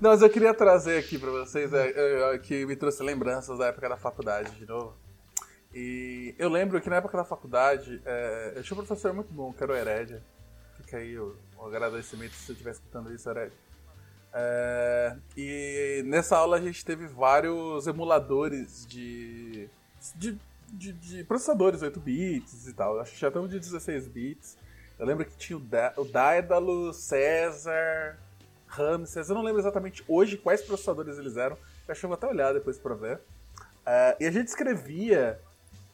Não, mas eu queria trazer aqui pra vocês é, é, que me trouxe lembranças da época da faculdade de novo. E eu lembro que na época da faculdade é, eu tinha um professor muito bom, que era o Herédia. Fica aí o, o agradecimento se você estiver escutando isso, Herédia. É, e nessa aula a gente teve vários emuladores de, de, de, de processadores 8 bits e tal. Acho que já estamos de 16 bits. Eu lembro que tinha o, da, o Daedalus, César, Ramses, eu não lembro exatamente hoje quais processadores eles eram, eu acho que eu vou até olhar depois para ver. Uh, e a gente escrevia.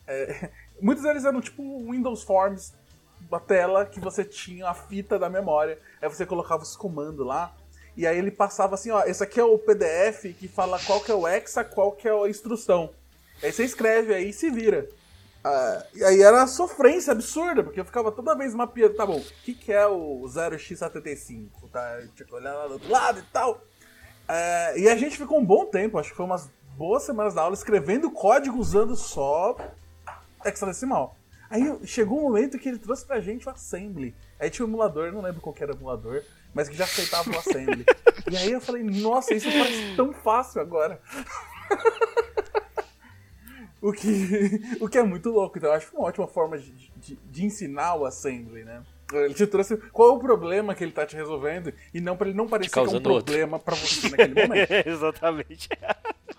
É, muitos deles eram tipo Windows Forms, uma tela que você tinha a fita da memória. Aí você colocava os comandos lá. E aí ele passava assim, ó, esse aqui é o PDF que fala qual que é o hexa, qual que é a instrução. Aí você escreve aí e se vira. Uh, e aí era sofrência absurda, porque eu ficava toda vez mapeando, tá bom, o que, que é o 0x75? Tá? Eu tinha que olhar lá do outro lado e tal. Uh, e a gente ficou um bom tempo, acho que foi umas boas semanas da aula, escrevendo código usando só hexadecimal. Aí chegou um momento que ele trouxe pra gente o Assembly. Aí tinha um emulador, não lembro qual era o emulador, mas que já aceitava o Assembly. e aí eu falei, nossa, isso parece tão fácil agora. o, que, o que é muito louco. Então eu acho que uma ótima forma de, de, de ensinar o Assembly, né? Ele te trouxe qual é o problema que ele tá te resolvendo e não para ele não parecer que é um problema para você naquele momento. Exatamente.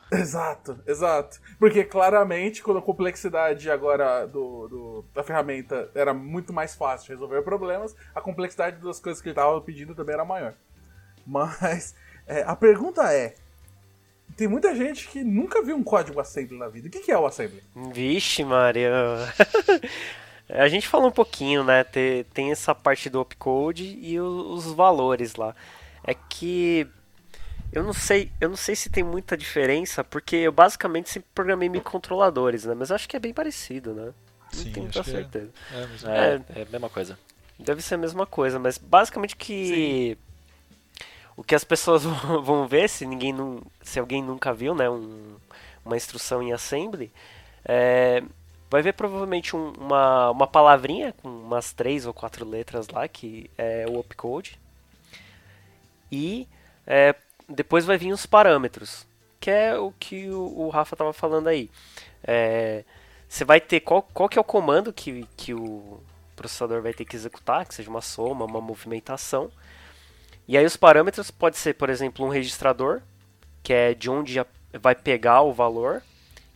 Exato, exato. Porque claramente, quando a complexidade agora do, do, da ferramenta era muito mais fácil de resolver problemas, a complexidade das coisas que ele estava pedindo também era maior. Mas é, a pergunta é: tem muita gente que nunca viu um código assembly na vida. O que, que é o assembly? Vixe, Maria. A gente falou um pouquinho, né? Tem, tem essa parte do opcode e os, os valores lá. É que eu não sei, eu não sei se tem muita diferença, porque eu basicamente sempre programei microcontroladores, né? Mas acho que é bem parecido, né? Não Sim, tenho muita é. certeza. É, é, é, é, a mesma coisa. Deve ser a mesma coisa, mas basicamente que Sim. O que as pessoas vão ver se ninguém não, se alguém nunca viu, né, um, uma instrução em assembly, é, vai ver provavelmente um, uma, uma palavrinha com umas três ou quatro letras lá, que é o opcode. E é, depois vai vir os parâmetros, que é o que o, o Rafa estava falando aí. É, você vai ter qual, qual que é o comando que, que o processador vai ter que executar, que seja uma soma, uma movimentação. E aí os parâmetros pode ser, por exemplo, um registrador, que é de onde vai pegar o valor,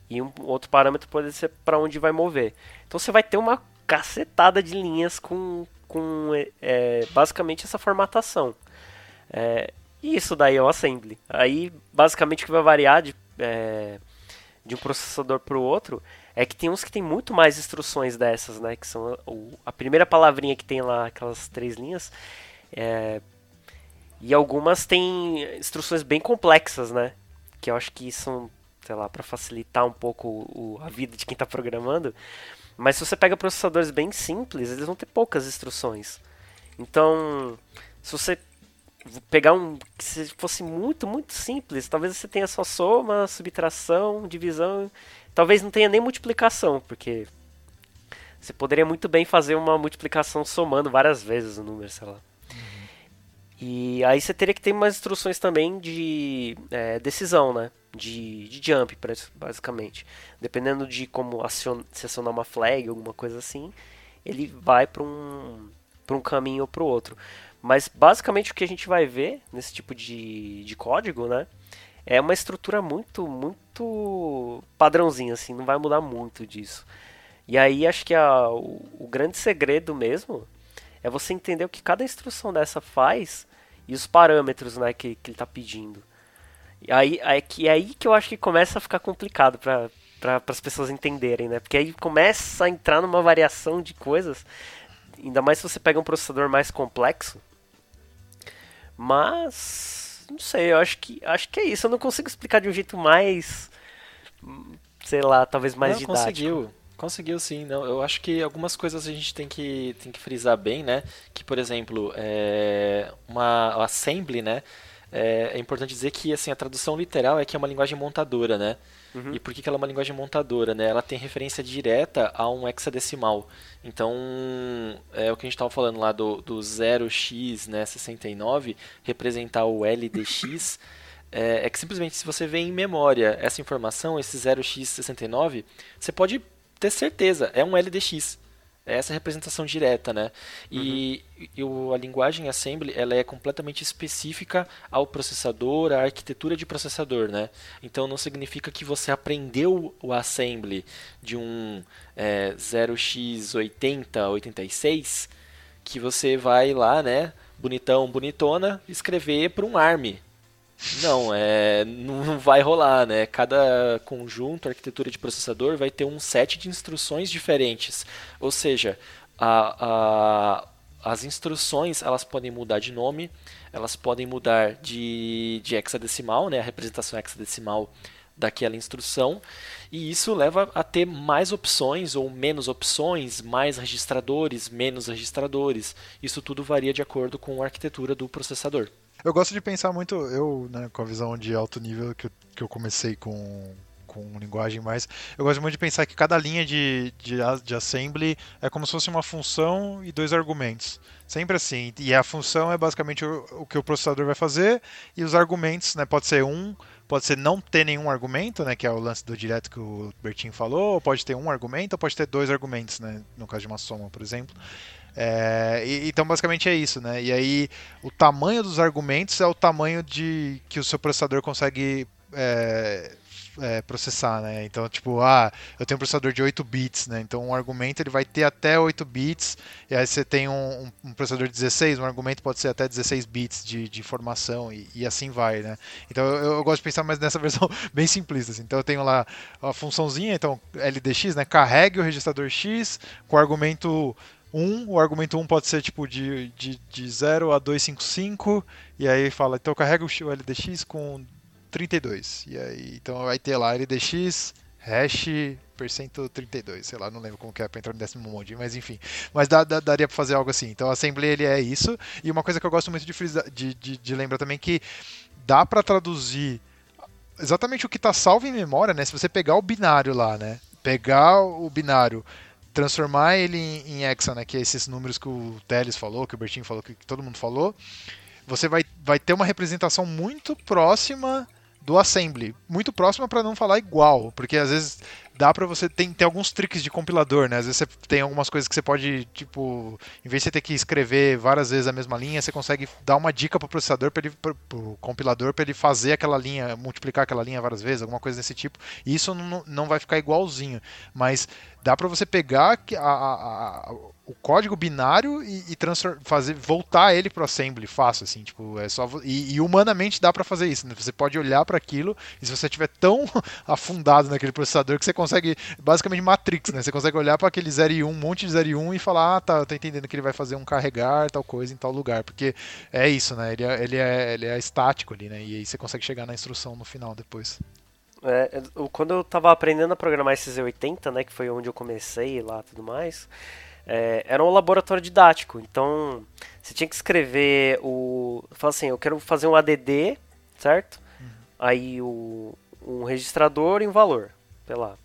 e um outro parâmetro pode ser para onde vai mover. Então você vai ter uma cacetada de linhas com, com é, basicamente essa formatação. É, e isso daí é o assembly. Aí basicamente o que vai variar de, é, de um processador para o outro é que tem uns que tem muito mais instruções dessas, né? Que são o, a primeira palavrinha que tem lá, aquelas três linhas. É, e algumas têm instruções bem complexas, né? Que eu acho que são sei lá, para facilitar um pouco o, a vida de quem está programando. Mas se você pega processadores bem simples, eles vão ter poucas instruções. Então, se você pegar um que se fosse muito, muito simples, talvez você tenha só soma, subtração, divisão, talvez não tenha nem multiplicação, porque você poderia muito bem fazer uma multiplicação somando várias vezes o número, sei lá. E aí você teria que ter umas instruções também de é, decisão, né? de, de jump, basicamente. Dependendo de como acion, se acionar uma flag, alguma coisa assim, ele vai para um, um caminho ou para o outro. Mas basicamente o que a gente vai ver nesse tipo de, de código, né? É uma estrutura muito, muito padrãozinha, assim, não vai mudar muito disso. E aí acho que a, o, o grande segredo mesmo é você entender o que cada instrução dessa faz e os parâmetros né, que, que ele está pedindo. E aí, aí, que, é aí que eu acho que começa a ficar complicado para para as pessoas entenderem, né? Porque aí começa a entrar numa variação de coisas, ainda mais se você pega um processador mais complexo. Mas não sei, eu acho que acho que é isso. Eu não consigo explicar de um jeito mais sei lá, talvez mais não, didático. Conseguiu. Conseguiu sim, não. Eu acho que algumas coisas a gente tem que, tem que frisar bem, né? Que, por exemplo, é uma assembly, né? é, é, importante dizer que assim a tradução literal é que é uma linguagem montadora, né? Uhum. E por que, que ela é uma linguagem montadora, né? Ela tem referência direta a um hexadecimal. Então, é o que a gente estava falando lá do, do 0x, né, 69, representar o LDX, é, é que simplesmente se você vê em memória essa informação, esse 0x69, você pode ter certeza, é um LDX. É essa representação direta, né? E, uhum. o, a linguagem assembly ela é completamente específica ao processador, à arquitetura de processador, né? Então não significa que você aprendeu o assembly de um é, 0x80, 86, que você vai lá, né? Bonitão, bonitona, escrever para um ARM. Não, é, não vai rolar, né? Cada conjunto, arquitetura de processador vai ter um set de instruções diferentes. Ou seja, a, a, as instruções elas podem mudar de nome, elas podem mudar de, de hexadecimal, né? A representação hexadecimal daquela instrução, e isso leva a ter mais opções ou menos opções, mais registradores, menos registradores. Isso tudo varia de acordo com a arquitetura do processador. Eu gosto de pensar muito, eu, né, com a visão de alto nível que eu, que eu comecei com, com linguagem mais. Eu gosto muito de pensar que cada linha de, de, de assembly é como se fosse uma função e dois argumentos. Sempre assim. E a função é basicamente o, o que o processador vai fazer, e os argumentos, né, pode ser um, pode ser não ter nenhum argumento, né, que é o lance do direto que o Bertinho falou, ou pode ter um argumento, ou pode ter dois argumentos, né, no caso de uma soma, por exemplo. É, e, então basicamente é isso, né? E aí o tamanho dos argumentos é o tamanho de que o seu processador consegue é, é, processar, né? Então, tipo, ah, eu tenho um processador de 8 bits, né? Então, um argumento ele vai ter até 8 bits, e aí você tem um, um processador de 16, um argumento pode ser até 16 bits de, de informação, e, e assim vai, né? Então, eu, eu, gosto de pensar mais nessa versão bem simplista, assim. Então, eu tenho lá a funçãozinha, então, LDX, né? Carregue o registrador X com argumento 1, o argumento 1 pode ser tipo de, de, de 0 a 255, e aí fala, então carrega o LDX com 32. E aí, então vai ter lá LDX, hash, percento 32, sei lá, não lembro como que é para entrar no décimo monte, mas enfim. Mas dá, dá, daria para fazer algo assim. Então a assembly ele é isso. E uma coisa que eu gosto muito de, de, de, de lembrar também que dá para traduzir exatamente o que está salvo em memória, né? Se você pegar o binário lá, né? Pegar o binário transformar ele em, em hexa, né, que é esses números que o Teles falou, que o Bertinho falou, que, que todo mundo falou, você vai, vai ter uma representação muito próxima do assembly, muito próxima para não falar igual, porque às vezes dá para você tem, tem alguns tricks de compilador, né? Às vezes você tem algumas coisas que você pode, tipo, em vez de você ter que escrever várias vezes a mesma linha, você consegue dar uma dica pro processador para pro compilador para ele fazer aquela linha, multiplicar aquela linha várias vezes, alguma coisa desse tipo. E isso não, não vai ficar igualzinho, mas dá para você pegar a, a, a, o código binário e, e fazer voltar ele para assembly fácil assim tipo é só e, e humanamente dá para fazer isso né? você pode olhar para aquilo e se você estiver tão afundado naquele processador que você consegue basicamente matrix né? Você consegue olhar para aquele 0 e 1 um monte de 0 e 1 um, e falar ah tá eu tô entendendo que ele vai fazer um carregar tal coisa em tal lugar porque é isso né? Ele é, ele é, ele é estático ali né? E aí você consegue chegar na instrução no final depois. É, quando eu estava aprendendo a programar esses Z80, né, que foi onde eu comecei lá tudo mais, é, era um laboratório didático. Então, você tinha que escrever o. Fala assim, eu quero fazer um ADD, certo? Uhum. Aí o, um registrador e um valor. Sei lá.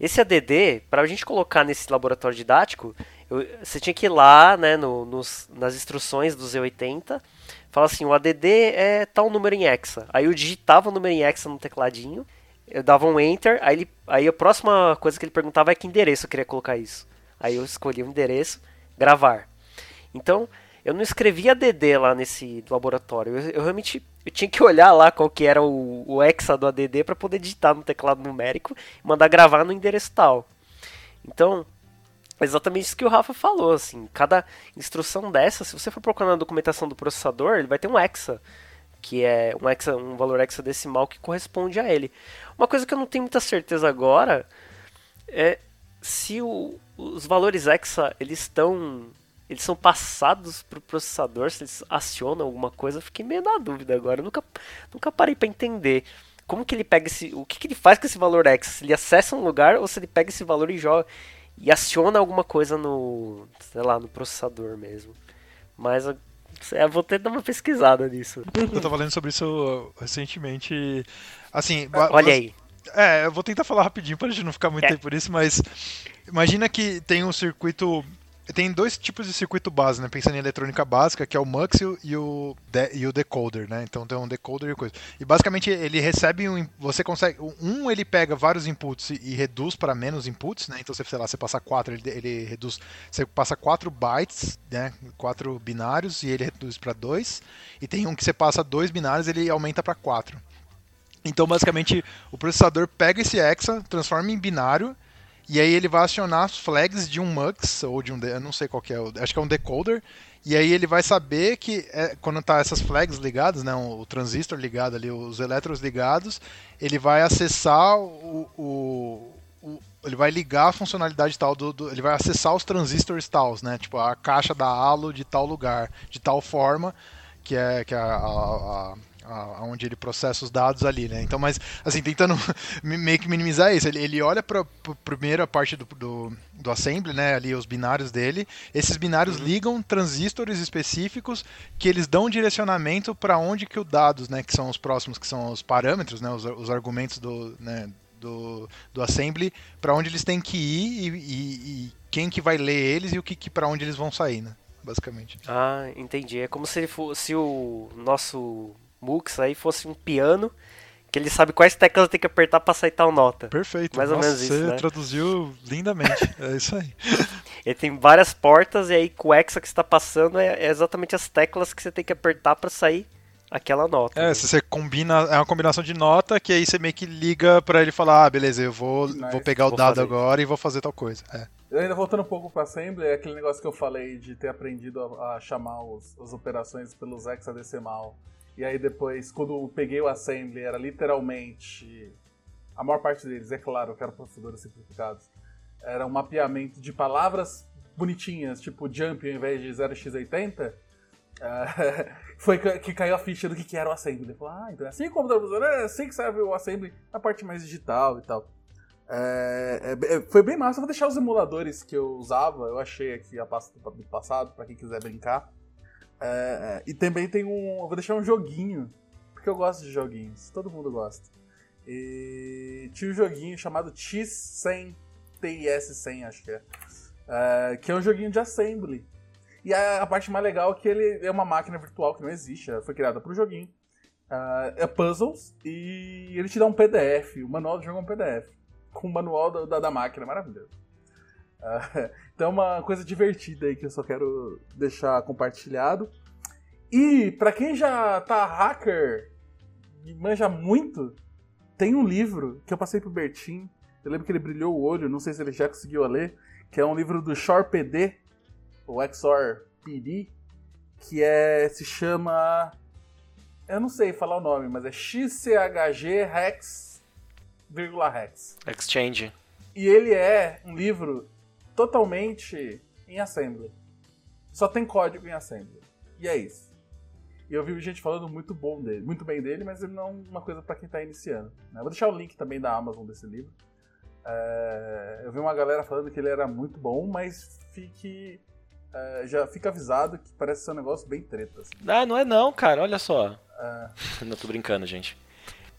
Esse ADD, para a gente colocar nesse laboratório didático, eu, você tinha que ir lá né, no, nos, nas instruções do Z80, fala assim, o ADD é tal número em hexa. Aí eu digitava o número em hexa no tecladinho, eu dava um enter, aí, ele, aí a próxima coisa que ele perguntava é que endereço eu queria colocar isso. Aí eu escolhi o endereço, gravar. Então, eu não escrevia ADD lá nesse laboratório. Eu, eu, realmente eu tinha que olhar lá qual que era o, o hexa do ADD para poder digitar no teclado numérico e mandar gravar no endereço tal. Então, exatamente isso que o Rafa falou, assim, cada instrução dessa, se você for procurar na documentação do processador, ele vai ter um hexa, que é um hexa, um valor hexadecimal que corresponde a ele. Uma coisa que eu não tenho muita certeza agora é se o, os valores hexa eles estão eles são passados para o processador, se eles acionam alguma coisa, eu fiquei meio na dúvida agora. Eu nunca, nunca parei para entender como que ele pega esse. O que, que ele faz com esse valor hexa? Se ele acessa um lugar ou se ele pega esse valor e joga e aciona alguma coisa no. sei lá, no processador mesmo. Mas eu, vou ter que dar uma pesquisada nisso. Eu tava lendo sobre isso recentemente. Assim. Olha aí. É, eu vou tentar falar rapidinho para a gente não ficar muito é. tempo por isso, mas imagina que tem um circuito. Tem dois tipos de circuito base, né? Pensando em eletrônica básica, que é o MUX e o, de, e o decoder, né? Então tem um decoder e coisa. E basicamente ele recebe um. Você consegue. Um ele pega vários inputs e, e reduz para menos inputs, né? Então você, sei lá, você passa quatro, ele, ele reduz. Você passa quatro bytes, né? Quatro binários e ele reduz para dois. E tem um que você passa dois binários ele aumenta para quatro. Então, basicamente, o processador pega esse hexa, transforma em binário e aí ele vai acionar as flags de um MUX, ou de um, eu não sei qual que é, acho que é um decoder, e aí ele vai saber que é, quando tá essas flags ligadas, né, o, transistor ligado ali, os elétrons ligados, ele vai acessar o, o, ele vai ligar a funcionalidade tal do, do, ele vai acessar os transistores tals, né, tipo a caixa da halo de tal lugar, de tal forma que é que é a, a, a onde ele processa os dados ali, né? Então, mas assim, tentando meio que minimizar isso, ele, ele olha para a primeira parte do, do, do, assembly, né? Ali os binários dele. Esses binários uhum. ligam transistores específicos que eles dão direcionamento para onde que os dados, né? Que são os próximos, que são os parâmetros, né? Os, os argumentos do, né? Do, do assembly para onde eles têm que ir e, e, e, quem que vai ler eles e o que, que para onde eles vão sair, né? Basicamente. Ah, entendi. É como se ele fosse o nosso Mux aí fosse um piano que ele sabe quais teclas tem que apertar para sair tal nota. Perfeito. Mais Nossa, ou menos isso, Você né? traduziu lindamente. é isso aí. Ele tem várias portas e aí com o hexa que está passando é, é, exatamente as teclas que você tem que apertar para sair aquela nota. É, né? se você combina, é uma combinação de nota que aí você meio que liga para ele falar, ah, beleza, eu vou, vou pegar o dado agora e vou fazer tal coisa. É. Eu ainda voltando um pouco para Assembly, é aquele negócio que eu falei de ter aprendido a, a chamar os, as operações pelos hexadecimal e aí depois, quando eu peguei o Assembly, era literalmente. A maior parte deles, é claro, que eram processadores simplificados. Era um mapeamento de palavras bonitinhas, tipo jump ao invés de 0x80. Uh, foi que caiu a ficha do que, era o Assembly. Falei, ah, então é assim como é assim que serve o Assembly, a parte mais digital e tal. É, é, foi bem massa. Eu vou deixar os emuladores que eu usava, eu achei aqui a pasta do passado, para quem quiser brincar. É, é, e também tem um. Vou deixar um joguinho, porque eu gosto de joguinhos, todo mundo gosta. E tinha um joguinho chamado X100, TIS100, acho que é, é, que é um joguinho de assembly. E a, a, parte mais legal é que ele é uma máquina virtual que não existe, foi criada para o joguinho. Uh, é puzzles e ele te dá um PDF, o manual do jogo é um PDF, com o manual da, da, da máquina, maravilhoso. Uh, então é uma coisa divertida aí que eu só quero deixar compartilhado. E para quem já tá hacker e manja muito, tem um livro que eu passei pro Bertin. Eu lembro que ele brilhou o olho, não sei se ele já conseguiu ler, que é um livro do Shor PD, o XOR PD, que é se chama eu não sei falar o nome, mas é XCHG Hex, vírgula Hex. Exchange. E ele é um livro totalmente em assembly. Só tem código em assembly. E é isso. E eu vi gente falando muito bom dele, muito bem dele, mas ele não é uma coisa para quem está iniciando. Né? Vou deixar o link também da Amazon desse livro. É, eu vi uma galera falando que ele era muito bom, mas fique é, já fica avisado que parece ser um negócio bem treta. Assim. Ah, não é não, cara, olha só. É... não tô brincando, gente.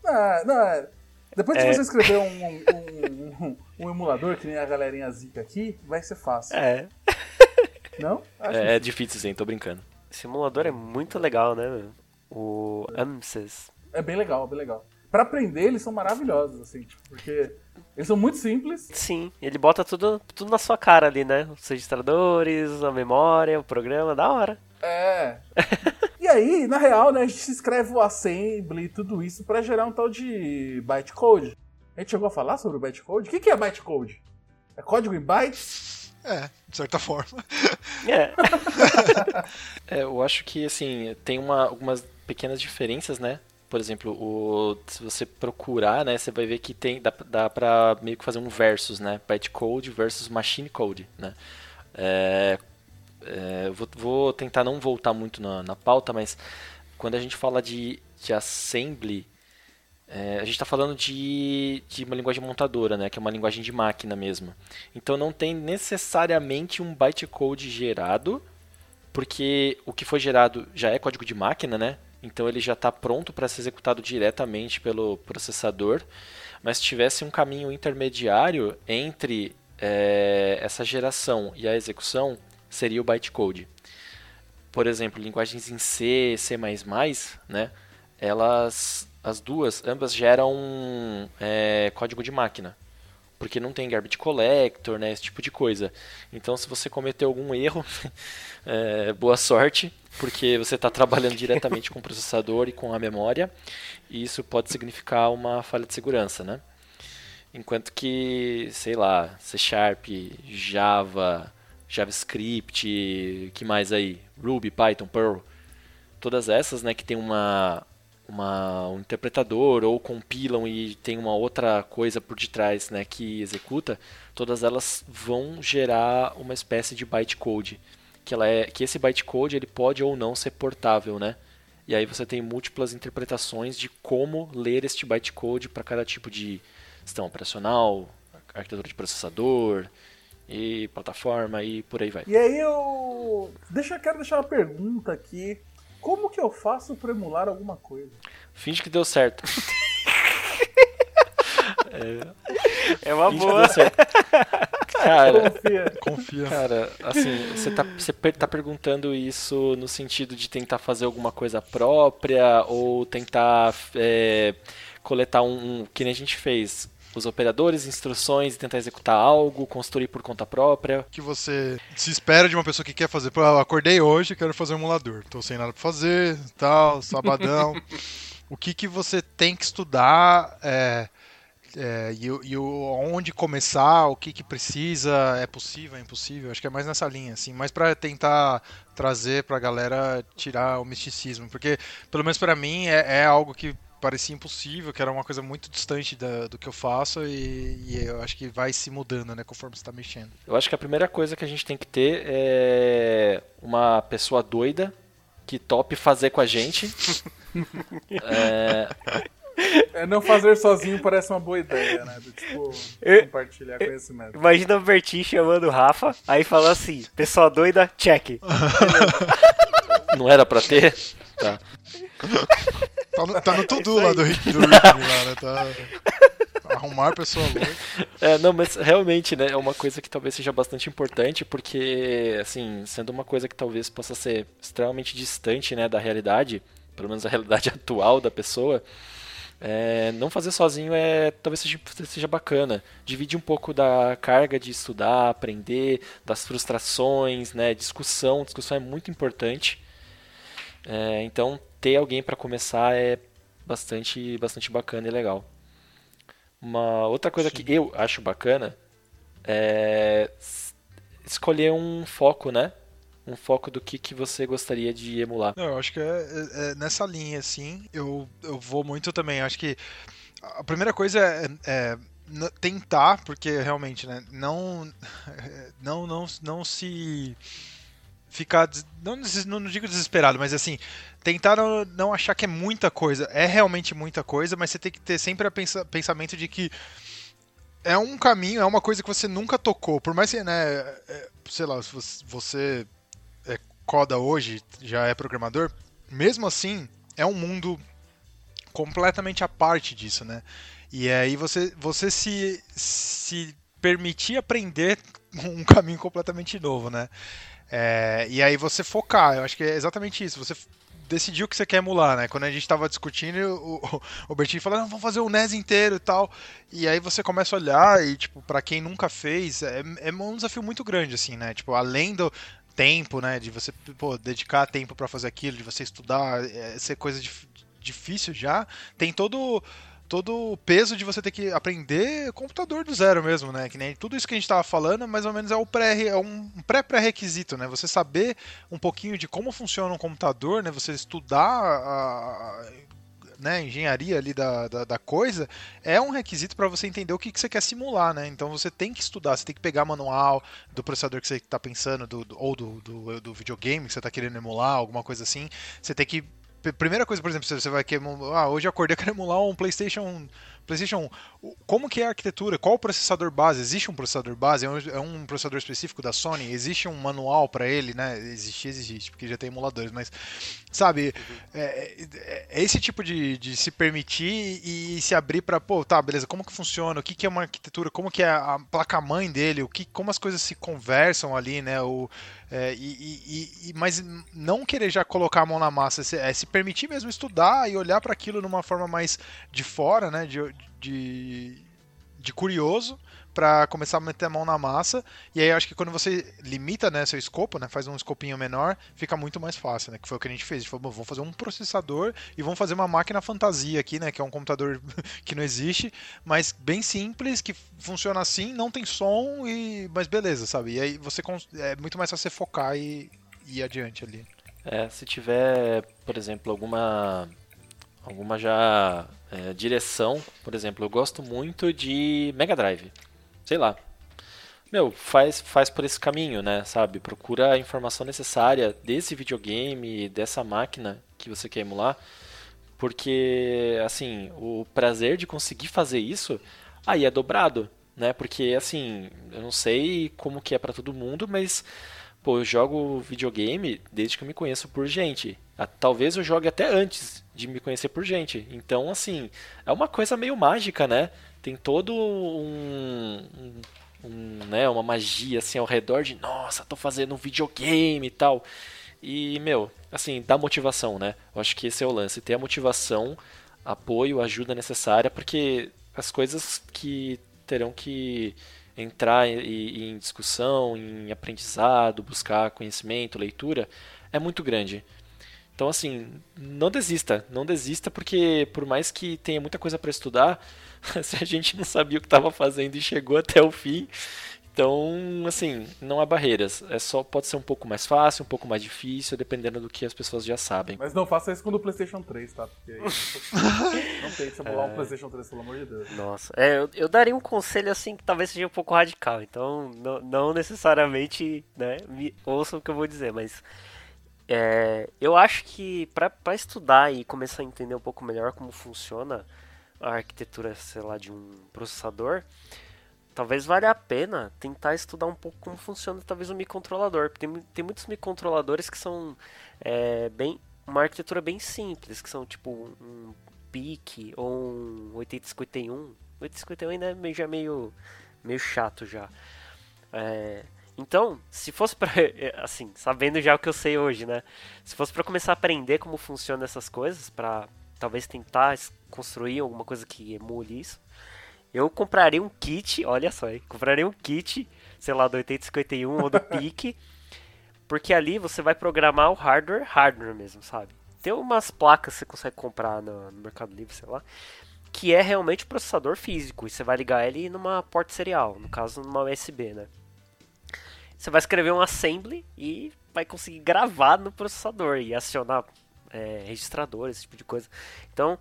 Não, não, é, depois de é... você escrever um, um, um, um, emulador, que nem a galerinha zica aqui, vai ser fácil. É. Não? Acho é, é difícil sim, tô brincando. Esse emulador é muito legal, né? O AMSES. É bem legal, bem legal. Pra aprender, eles são maravilhosos, assim, tipo, porque eles são muito simples. Sim, ele bota tudo, tudo na sua cara ali, né? Os registradores, a memória, o programa, da hora. É. e aí, na real, né, a gente escreve o assembly e tudo isso para gerar um tal de bytecode. A gente chegou a falar sobre o bytecode? O que é bytecode? É código em bytes? É, de certa forma. É. é eu acho que, assim, tem uma, algumas pequenas diferenças, né? Por exemplo, o, se você procurar, né, você vai ver que tem dá, dá pra meio que fazer um versus, né? Bytecode versus machine code, né? É, é, vou, vou, tentar não voltar muito na, na, pauta, mas quando a gente fala de, de assembly, é, a gente está falando de, de uma linguagem montadora, né, que é uma linguagem de máquina mesmo. Então não tem necessariamente um bytecode gerado, porque o que foi gerado já é código de máquina, né? Então ele já está pronto para ser executado diretamente pelo processador. Mas se tivesse um caminho intermediário entre é, essa geração e a execução, seria o bytecode. Por exemplo, linguagens em C, C++, né, elas, as duas, ambas geram é, código de máquina, porque não tem garbage collector, né, esse tipo de coisa. Então, se você cometer algum erro, é, boa sorte, porque você está trabalhando diretamente com o processador e com a memória, e isso pode significar uma falha de segurança, né? Enquanto que, sei lá, C Sharp, Java, JavaScript, que mais aí? Ruby, Python, Perl. Todas essas, né, que tem uma, uma, um interpretador ou compilam e tem uma outra coisa por detrás né, que executa, todas elas vão gerar uma espécie de bytecode. Que, ela é, que esse bytecode ele pode ou não ser portável, né? E aí você tem múltiplas interpretações de como ler este bytecode para cada tipo de sistema operacional, arquitetura de processador e plataforma e por aí vai. E aí eu deixa, quero deixar uma pergunta aqui como que eu faço para emular alguma coisa? Finge que deu certo. é, é uma boa. Cara, confia. confia. Cara, assim, você tá, você tá perguntando isso no sentido de tentar fazer alguma coisa própria ou tentar é, coletar um, um. Que nem a gente fez os operadores, instruções e tentar executar algo, construir por conta própria. que você se espera de uma pessoa que quer fazer? Pô, eu acordei hoje, quero fazer um emulador. Tô sem nada pra fazer, tal, sabadão. o que que você tem que estudar? É, é, e, e onde começar, o que, que precisa, é possível, é impossível, acho que é mais nessa linha, assim, mais para tentar trazer para a galera tirar o misticismo, porque pelo menos para mim é, é, algo que parecia impossível, que era uma coisa muito distante da, do que eu faço e, e, eu acho que vai se mudando, né, conforme você está mexendo. Eu acho que a primeira coisa que a gente tem que ter é uma pessoa doida que tope fazer com a gente. é... é... não fazer sozinho parece uma boa ideia, né? Do, tipo, compartilhar conhecimento. Imagina o Bertinho chamando o Rafa, aí fala assim, pessoa doida, check. não era pra ter? Tá. Tá no, tá no tudo é lá do, Rick, do Rick lá, né? Tá... Arrumar pessoa louca. É, não, mas realmente, né, é uma coisa que talvez seja bastante importante, porque, assim, sendo uma coisa que talvez possa ser extremamente distante, né, da realidade, pelo menos a realidade atual da pessoa, é, não fazer sozinho é talvez seja, seja bacana. Divide um pouco da carga de estudar, aprender, das frustrações, né, discussão. Discussão é muito importante. É, então, ter alguém para começar é bastante, bastante bacana e legal. Uma outra coisa Sim. que eu acho bacana é escolher um foco, né? Um foco do que, que você gostaria de emular. Não, eu acho que é, é, é nessa linha, assim. Eu, eu vou muito também. Acho que a primeira coisa é, é tentar, porque realmente, né? Não, não, não, não se ficar. Não, não digo desesperado, mas assim, tentar não, não, achar que é muita coisa. É realmente muita coisa, mas você tem que ter sempre o pensa, pensamento de que é um caminho, é uma coisa que você nunca tocou. Por mais que, né, é, sei lá, se você é coda hoje, já é programador, mesmo assim, é um mundo completamente à parte disso, né? E aí você, você se, se permitir aprender um caminho completamente novo, né? É, e aí você focar, eu acho que é exatamente isso. Você decidir o que você quer emular, né? Quando a gente estava discutindo, o, o Bertinho falou, não, vamos fazer o NES inteiro e tal. E aí você começa a olhar e, tipo, para quem nunca fez, é, é um desafio muito grande, assim, né? Tipo, além do tempo, né? De você, pô, dedicar tempo para fazer aquilo, de você estudar, é, ser coisa difícil já, tem todo todo o peso de você ter que aprender computador do zero mesmo, né? Que nem tudo isso que a gente estava falando, mais ou menos é, o pré, é um pré-pré-requisito, né? Você saber um pouquinho de como funciona um computador, né? Você estudar a, né, engenharia ali da, da, da, coisa, é um requisito para você entender o que, que você quer simular, né? Então você tem que estudar, você tem que pegar manual do processador que você está pensando, do, do, ou do, do, do videogame que você está querendo emular, alguma coisa assim. Você tem que primeira coisa, por exemplo, você vai querer. Ah, hoje eu acordei, quero emular um PlayStation PlayStation 1, como que é a arquitetura? Qual o processador base? Existe um processador base? É um, é processador específico da Sony? Existe um manual para ele, né? Existe, existe, porque já tem emuladores, mas sabe, é, é, é, esse tipo de, de, se permitir e se abrir para, pô, tá, beleza, como que funciona? O que, que é uma arquitetura? Como que é a placa-mãe dele? O que, como as coisas se conversam ali, né? O, é, e, e, e, mas não querer já colocar a mão na massa, se, é se permitir mesmo estudar e olhar para aquilo numa forma mais de fora, né? De, de, de curioso, para começar a meter a mão na massa. E aí acho que quando você limita né, seu escopo, né, faz um escopinho menor, fica muito mais fácil, né? Que foi o que a gente fez. A gente falou, vamos fazer um processador e vamos fazer uma máquina fantasia aqui, né? Que é um computador que não existe, mas bem simples, que funciona assim, não tem som, e mas beleza, sabe? E aí você é muito mais fácil você focar e, e ir adiante ali. É, se tiver, por exemplo, alguma alguma já é, direção, por exemplo, eu gosto muito de Mega Drive. Sei lá. Meu, faz, faz por esse caminho, né? Sabe? Procura a informação necessária desse videogame, dessa máquina que você quer emular. Porque, assim, o prazer de conseguir fazer isso aí é dobrado, né? Porque, assim, eu não sei como que é para todo mundo, mas Pô, eu jogo videogame desde que eu me conheço por gente. Ah, talvez eu jogue até antes de me conhecer por gente. Então, assim, é uma coisa meio mágica, né? Tem todo um, né, uma magia assim ao redor de, nossa, tô fazendo um videogame e tal. E, meu, assim, dá motivação, né? Eu acho que esse é o lance, ter a motivação, apoio, ajuda necessária, porque as coisas que terão que entrar em, em discussão, em aprendizado, buscar conhecimento, leitura, é muito grande. Então, assim, não desista, não desista, porque por mais que tenha muita coisa para estudar, se a gente não sabia o que estava fazendo e chegou até o fim, então, assim, não há barreiras. É só pode ser um pouco mais fácil, um pouco mais difícil, dependendo do que as pessoas já sabem. Mas não faça isso com o PlayStation 3, tá? Porque aí, não tem que simular é... um PlayStation 3, pelo amor de Deus. Nossa, é, eu, eu, daria um conselho assim que talvez seja um pouco radical. Então, não, não necessariamente, né, me ouçam o que eu vou dizer, mas é, eu acho que para estudar e começar a entender um pouco melhor como funciona a arquitetura, sei lá, de um processador, talvez valha a pena tentar estudar um pouco como funciona talvez um microcontrolador. Tem, tem muitos microcontroladores que são é, bem uma arquitetura bem simples, que são tipo um PIC ou um 8051. 8051 ainda é já meio, meio chato já. É, então, se fosse para assim, sabendo já o que eu sei hoje, né? Se fosse para começar a aprender como funcionam essas coisas, para talvez tentar construir alguma coisa que emule isso, eu compraria um kit, olha só, hein? compraria um kit, sei lá, do 8051 ou do PIC, porque ali você vai programar o hardware, hardware mesmo, sabe? Tem umas placas que você consegue comprar no, no Mercado Livre, sei lá, que é realmente o processador físico, e você vai ligar ele numa porta serial, no caso numa USB, né? Você vai escrever um assembly e vai conseguir gravar no processador e acionar é, registradores, esse tipo de coisa. Então,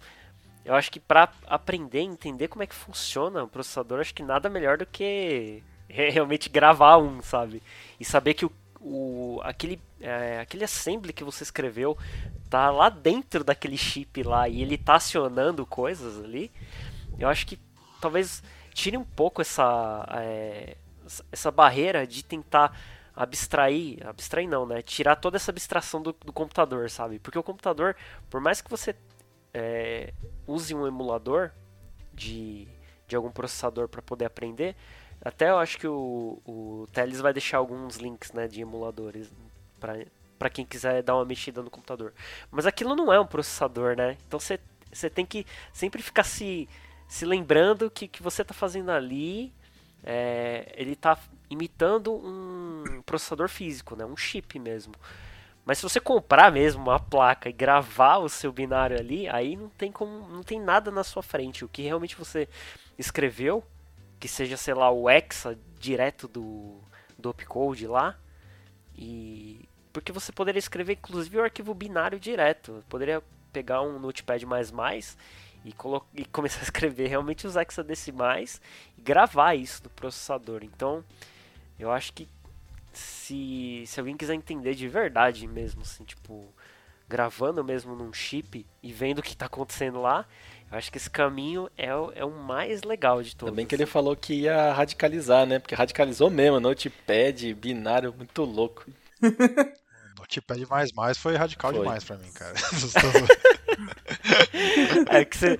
eu acho que para aprender, entender como é que funciona o processador, acho que nada melhor do que realmente gravar um, sabe? E saber que o, o aquele, é, aquele assembly que você escreveu tá lá dentro daquele chip lá e ele tá acionando coisas ali. Eu acho que talvez tire um pouco essa, é, essa barreira de tentar abstrair, abstrair não, né? Tirar toda essa abstração do, do computador, sabe? Porque o computador, por mais que você é, use um emulador de, de algum processador para poder aprender. Até eu acho que o, o Teles vai deixar alguns links né, de emuladores para quem quiser dar uma mexida no computador. Mas aquilo não é um processador, né? Então você tem que sempre ficar se, se lembrando que que você está fazendo ali é, ele está imitando um processador físico, né? um chip mesmo. Mas se você comprar mesmo uma placa e gravar o seu binário ali, aí não tem como, não tem nada na sua frente. O que realmente você escreveu, que seja, sei lá, o hexa direto do do opcode lá, e porque você poderia escrever inclusive o arquivo binário direto. Poderia pegar um notepad++ e, e começar a escrever realmente os hexadecimais e gravar isso no processador. Então, eu acho que se, se alguém quiser entender de verdade mesmo, assim, tipo, gravando mesmo num chip e vendo o que está acontecendo lá, eu acho que esse caminho é o, é o mais legal de todos. Também que ele assim. falou que ia radicalizar, né? Porque radicalizou mesmo, notepad, binário, muito louco. Notepad mais mais foi radical foi. demais para mim, cara. é que você,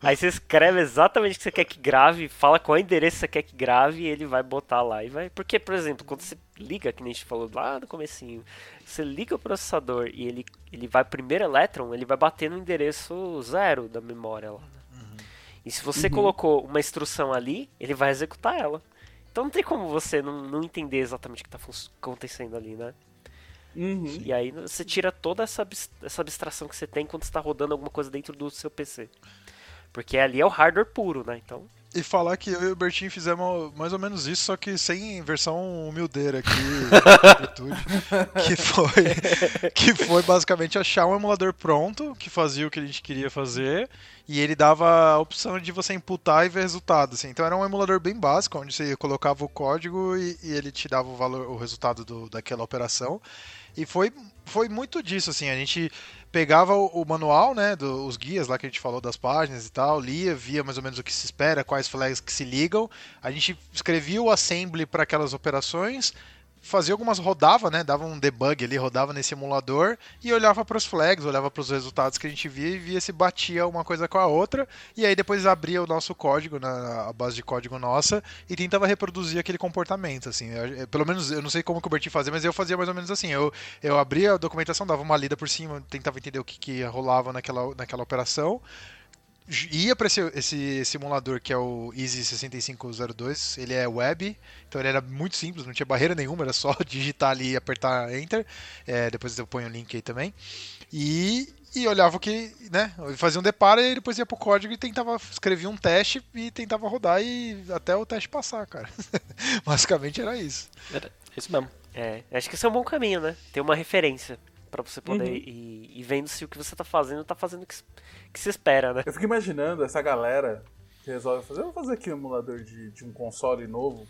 aí você escreve exatamente o que você quer que grave, fala qual endereço você quer que grave e ele vai botar lá e vai. Porque, por exemplo, quando você liga, que nem a gente falou lá no comecinho, você liga o processador e ele, ele vai primeiro elétron, ele vai bater no endereço zero da memória lá. Uhum. E se você uhum. colocou uma instrução ali, ele vai executar ela. Então não tem como você não, não entender exatamente o que está acontecendo ali, né? Uhum. E aí você tira toda essa, essa abstração que você tem quando está rodando alguma coisa dentro do seu PC. Porque ali é o hardware puro, né? Então e falar que eu e o Bertinho fizemos mais ou menos isso, só que sem versão humildeira aqui, que foi que foi basicamente achar um emulador pronto que fazia o que a gente queria fazer e ele dava a opção de você imputar e ver resultado. Assim. Então era um emulador bem básico, onde você colocava o código e, e ele te dava o valor, o resultado do, daquela operação. E foi, foi muito disso, assim, a gente pegava o, o manual, né, do, os guias lá que a gente falou das páginas e tal, lia, via mais ou menos o que se espera, quais flags que se ligam, a gente escrevia o assembly para aquelas operações, fazia algumas rodava, né, dava um debug ali, rodava nesse emulador e olhava para os flags, olhava para os resultados que a gente via e via se batia uma coisa com a outra e aí depois abria o nosso código na a base de código nossa e tentava reproduzir aquele comportamento assim. Eu, pelo menos eu não sei como que o Bertinho fazia, mas eu fazia mais ou menos assim. Eu eu abria a documentação, dava uma lida por cima, tentava entender o que, que rolava naquela naquela operação ia para esse, esse, simulador que é o Easy 6502, ele é web, então ele era muito simples, não tinha barreira nenhuma, era só digitar ali e apertar Enter. É, depois eu ponho o link aí também. E, e olhava o que, né? Fazia um deparo e depois ia pro código e tentava escrever um teste e tentava rodar e até o teste passar, cara. Basicamente era isso. É isso mesmo. É, acho que esse é um bom caminho, né? Ter uma referência para você poder uhum. ir, ir, vendo se o que você tá fazendo tá fazendo o que, que se espera, né? Eu fico imaginando essa galera que resolve fazer, vou fazer aqui um emulador de, de um console novo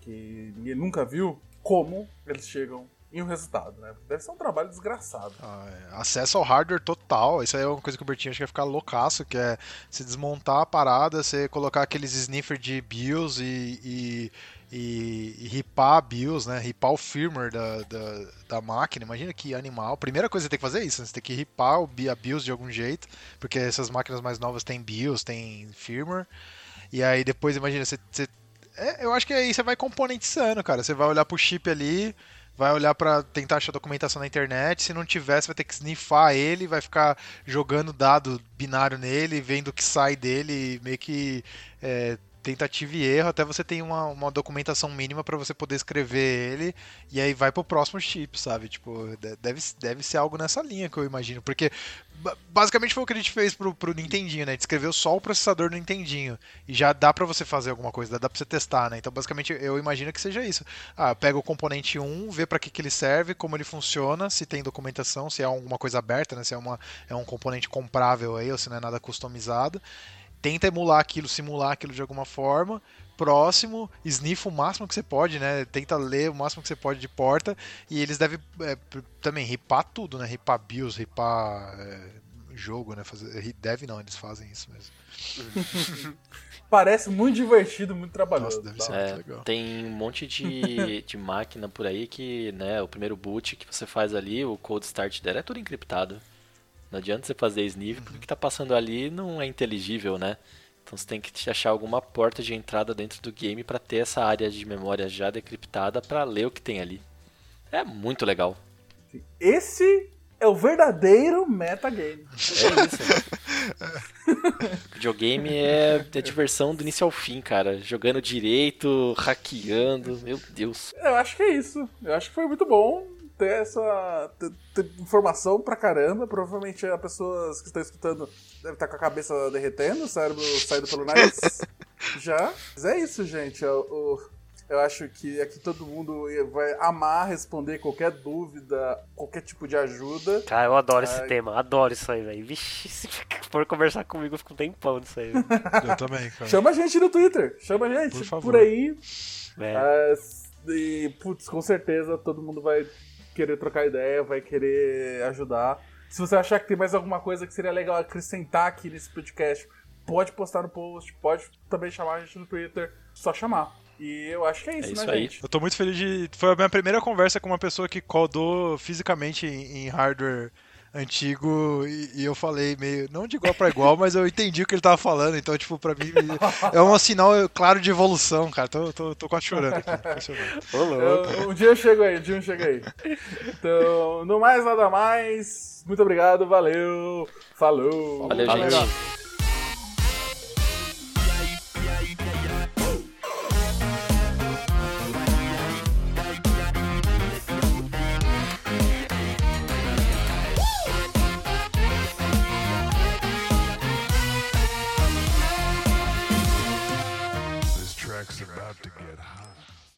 que ninguém nunca viu, como eles chegam em um resultado, né? Deve ser um trabalho desgraçado. Ah, é. Acesso ao hardware total. Isso aí é uma coisa que o Bertinho acho que vai ficar loucaço, que é se desmontar a parada, você colocar aqueles sniffer de BIOS e, e e, e ripar BIOS, né? Ripar o firmware da, da, da, máquina. Imagina que animal. Primeira coisa que você tem que fazer é isso, né? você tem que ripar a BIOS de algum jeito, porque essas máquinas mais novas têm BIOS, tem firmware. E aí depois, imagina, você. você é, eu acho que aí você vai componentizando, cara. Você vai olhar pro chip ali, vai olhar para tentar achar documentação na internet. Se não tiver, você vai ter que snifar ele, vai ficar jogando dado binário nele, vendo o que sai dele, meio que é, tentativa e erro até você tem uma, uma documentação mínima para você poder escrever ele e aí vai pro próximo chip, sabe? Tipo, deve, deve ser algo nessa linha que eu imagino, porque basicamente foi o que a gente fez pro, pro Nintendinho, né? A gente escreveu só o processador do Nintendinho e já dá para você fazer alguma coisa, dá para você testar, né? Então, basicamente, eu imagino que seja isso. Ah, pega o componente 1, vê para que, que ele serve, como ele funciona, se tem documentação, se é alguma coisa aberta, né? Se é, uma, é um componente comprável aí ou se não é nada customizado tenta emular aquilo, simular aquilo de alguma forma. Próximo, sniff o máximo que você pode, né? Tenta ler o máximo que você pode de porta. E eles devem é, também ripar tudo, né? Ripar BIOS, ripar é, jogo, né? Fazer, deve não, eles fazem isso mesmo. Parece muito divertido, muito trabalhoso. Nossa, deve ser é, muito legal. Tem um monte de, de máquina por aí que, né, o primeiro boot que você faz ali, o cold start dela é tudo encriptado. Não adianta você fazer sniff, porque o que está passando ali não é inteligível, né? Então você tem que achar alguma porta de entrada dentro do game para ter essa área de memória já decriptada para ler o que tem ali. É muito legal. Esse é o verdadeiro metagame. É isso. Videogame é, é diversão do início ao fim, cara. Jogando direito, hackeando, meu Deus. Eu acho que é isso. Eu acho que foi muito bom ter essa ter, ter informação pra caramba. Provavelmente as pessoas que estão escutando devem estar com a cabeça derretendo, o cérebro saindo pelo nariz. Já. Mas é isso, gente. Eu, eu acho que aqui todo mundo vai amar responder qualquer dúvida, qualquer tipo de ajuda. Cara, eu adoro esse tema, adoro isso aí, velho. Vixe, se for conversar comigo, eu fico um tempão nisso aí. eu também, cara. Chama a gente no Twitter, chama a gente por, por aí. É. Uh, e, putz, com certeza todo mundo vai querer trocar ideia, vai querer ajudar. Se você achar que tem mais alguma coisa que seria legal acrescentar aqui nesse podcast, pode postar no post, pode também chamar a gente no Twitter, só chamar. E eu acho que é isso, é isso né, aí. gente? Eu tô muito feliz de. Foi a minha primeira conversa com uma pessoa que codou fisicamente em, em hardware antigo e, e, eu falei meio, não de igual para igual, mas eu entendi o que ele tava falando, então, tipo, pra mim é um sinal claro de evolução, cara. Tô, tô, tô quase chorando aqui. Um dia eu chego aí, um dia eu chego aí. Então, no mais, nada mais. Muito obrigado, valeu, falou. Valeu, gente.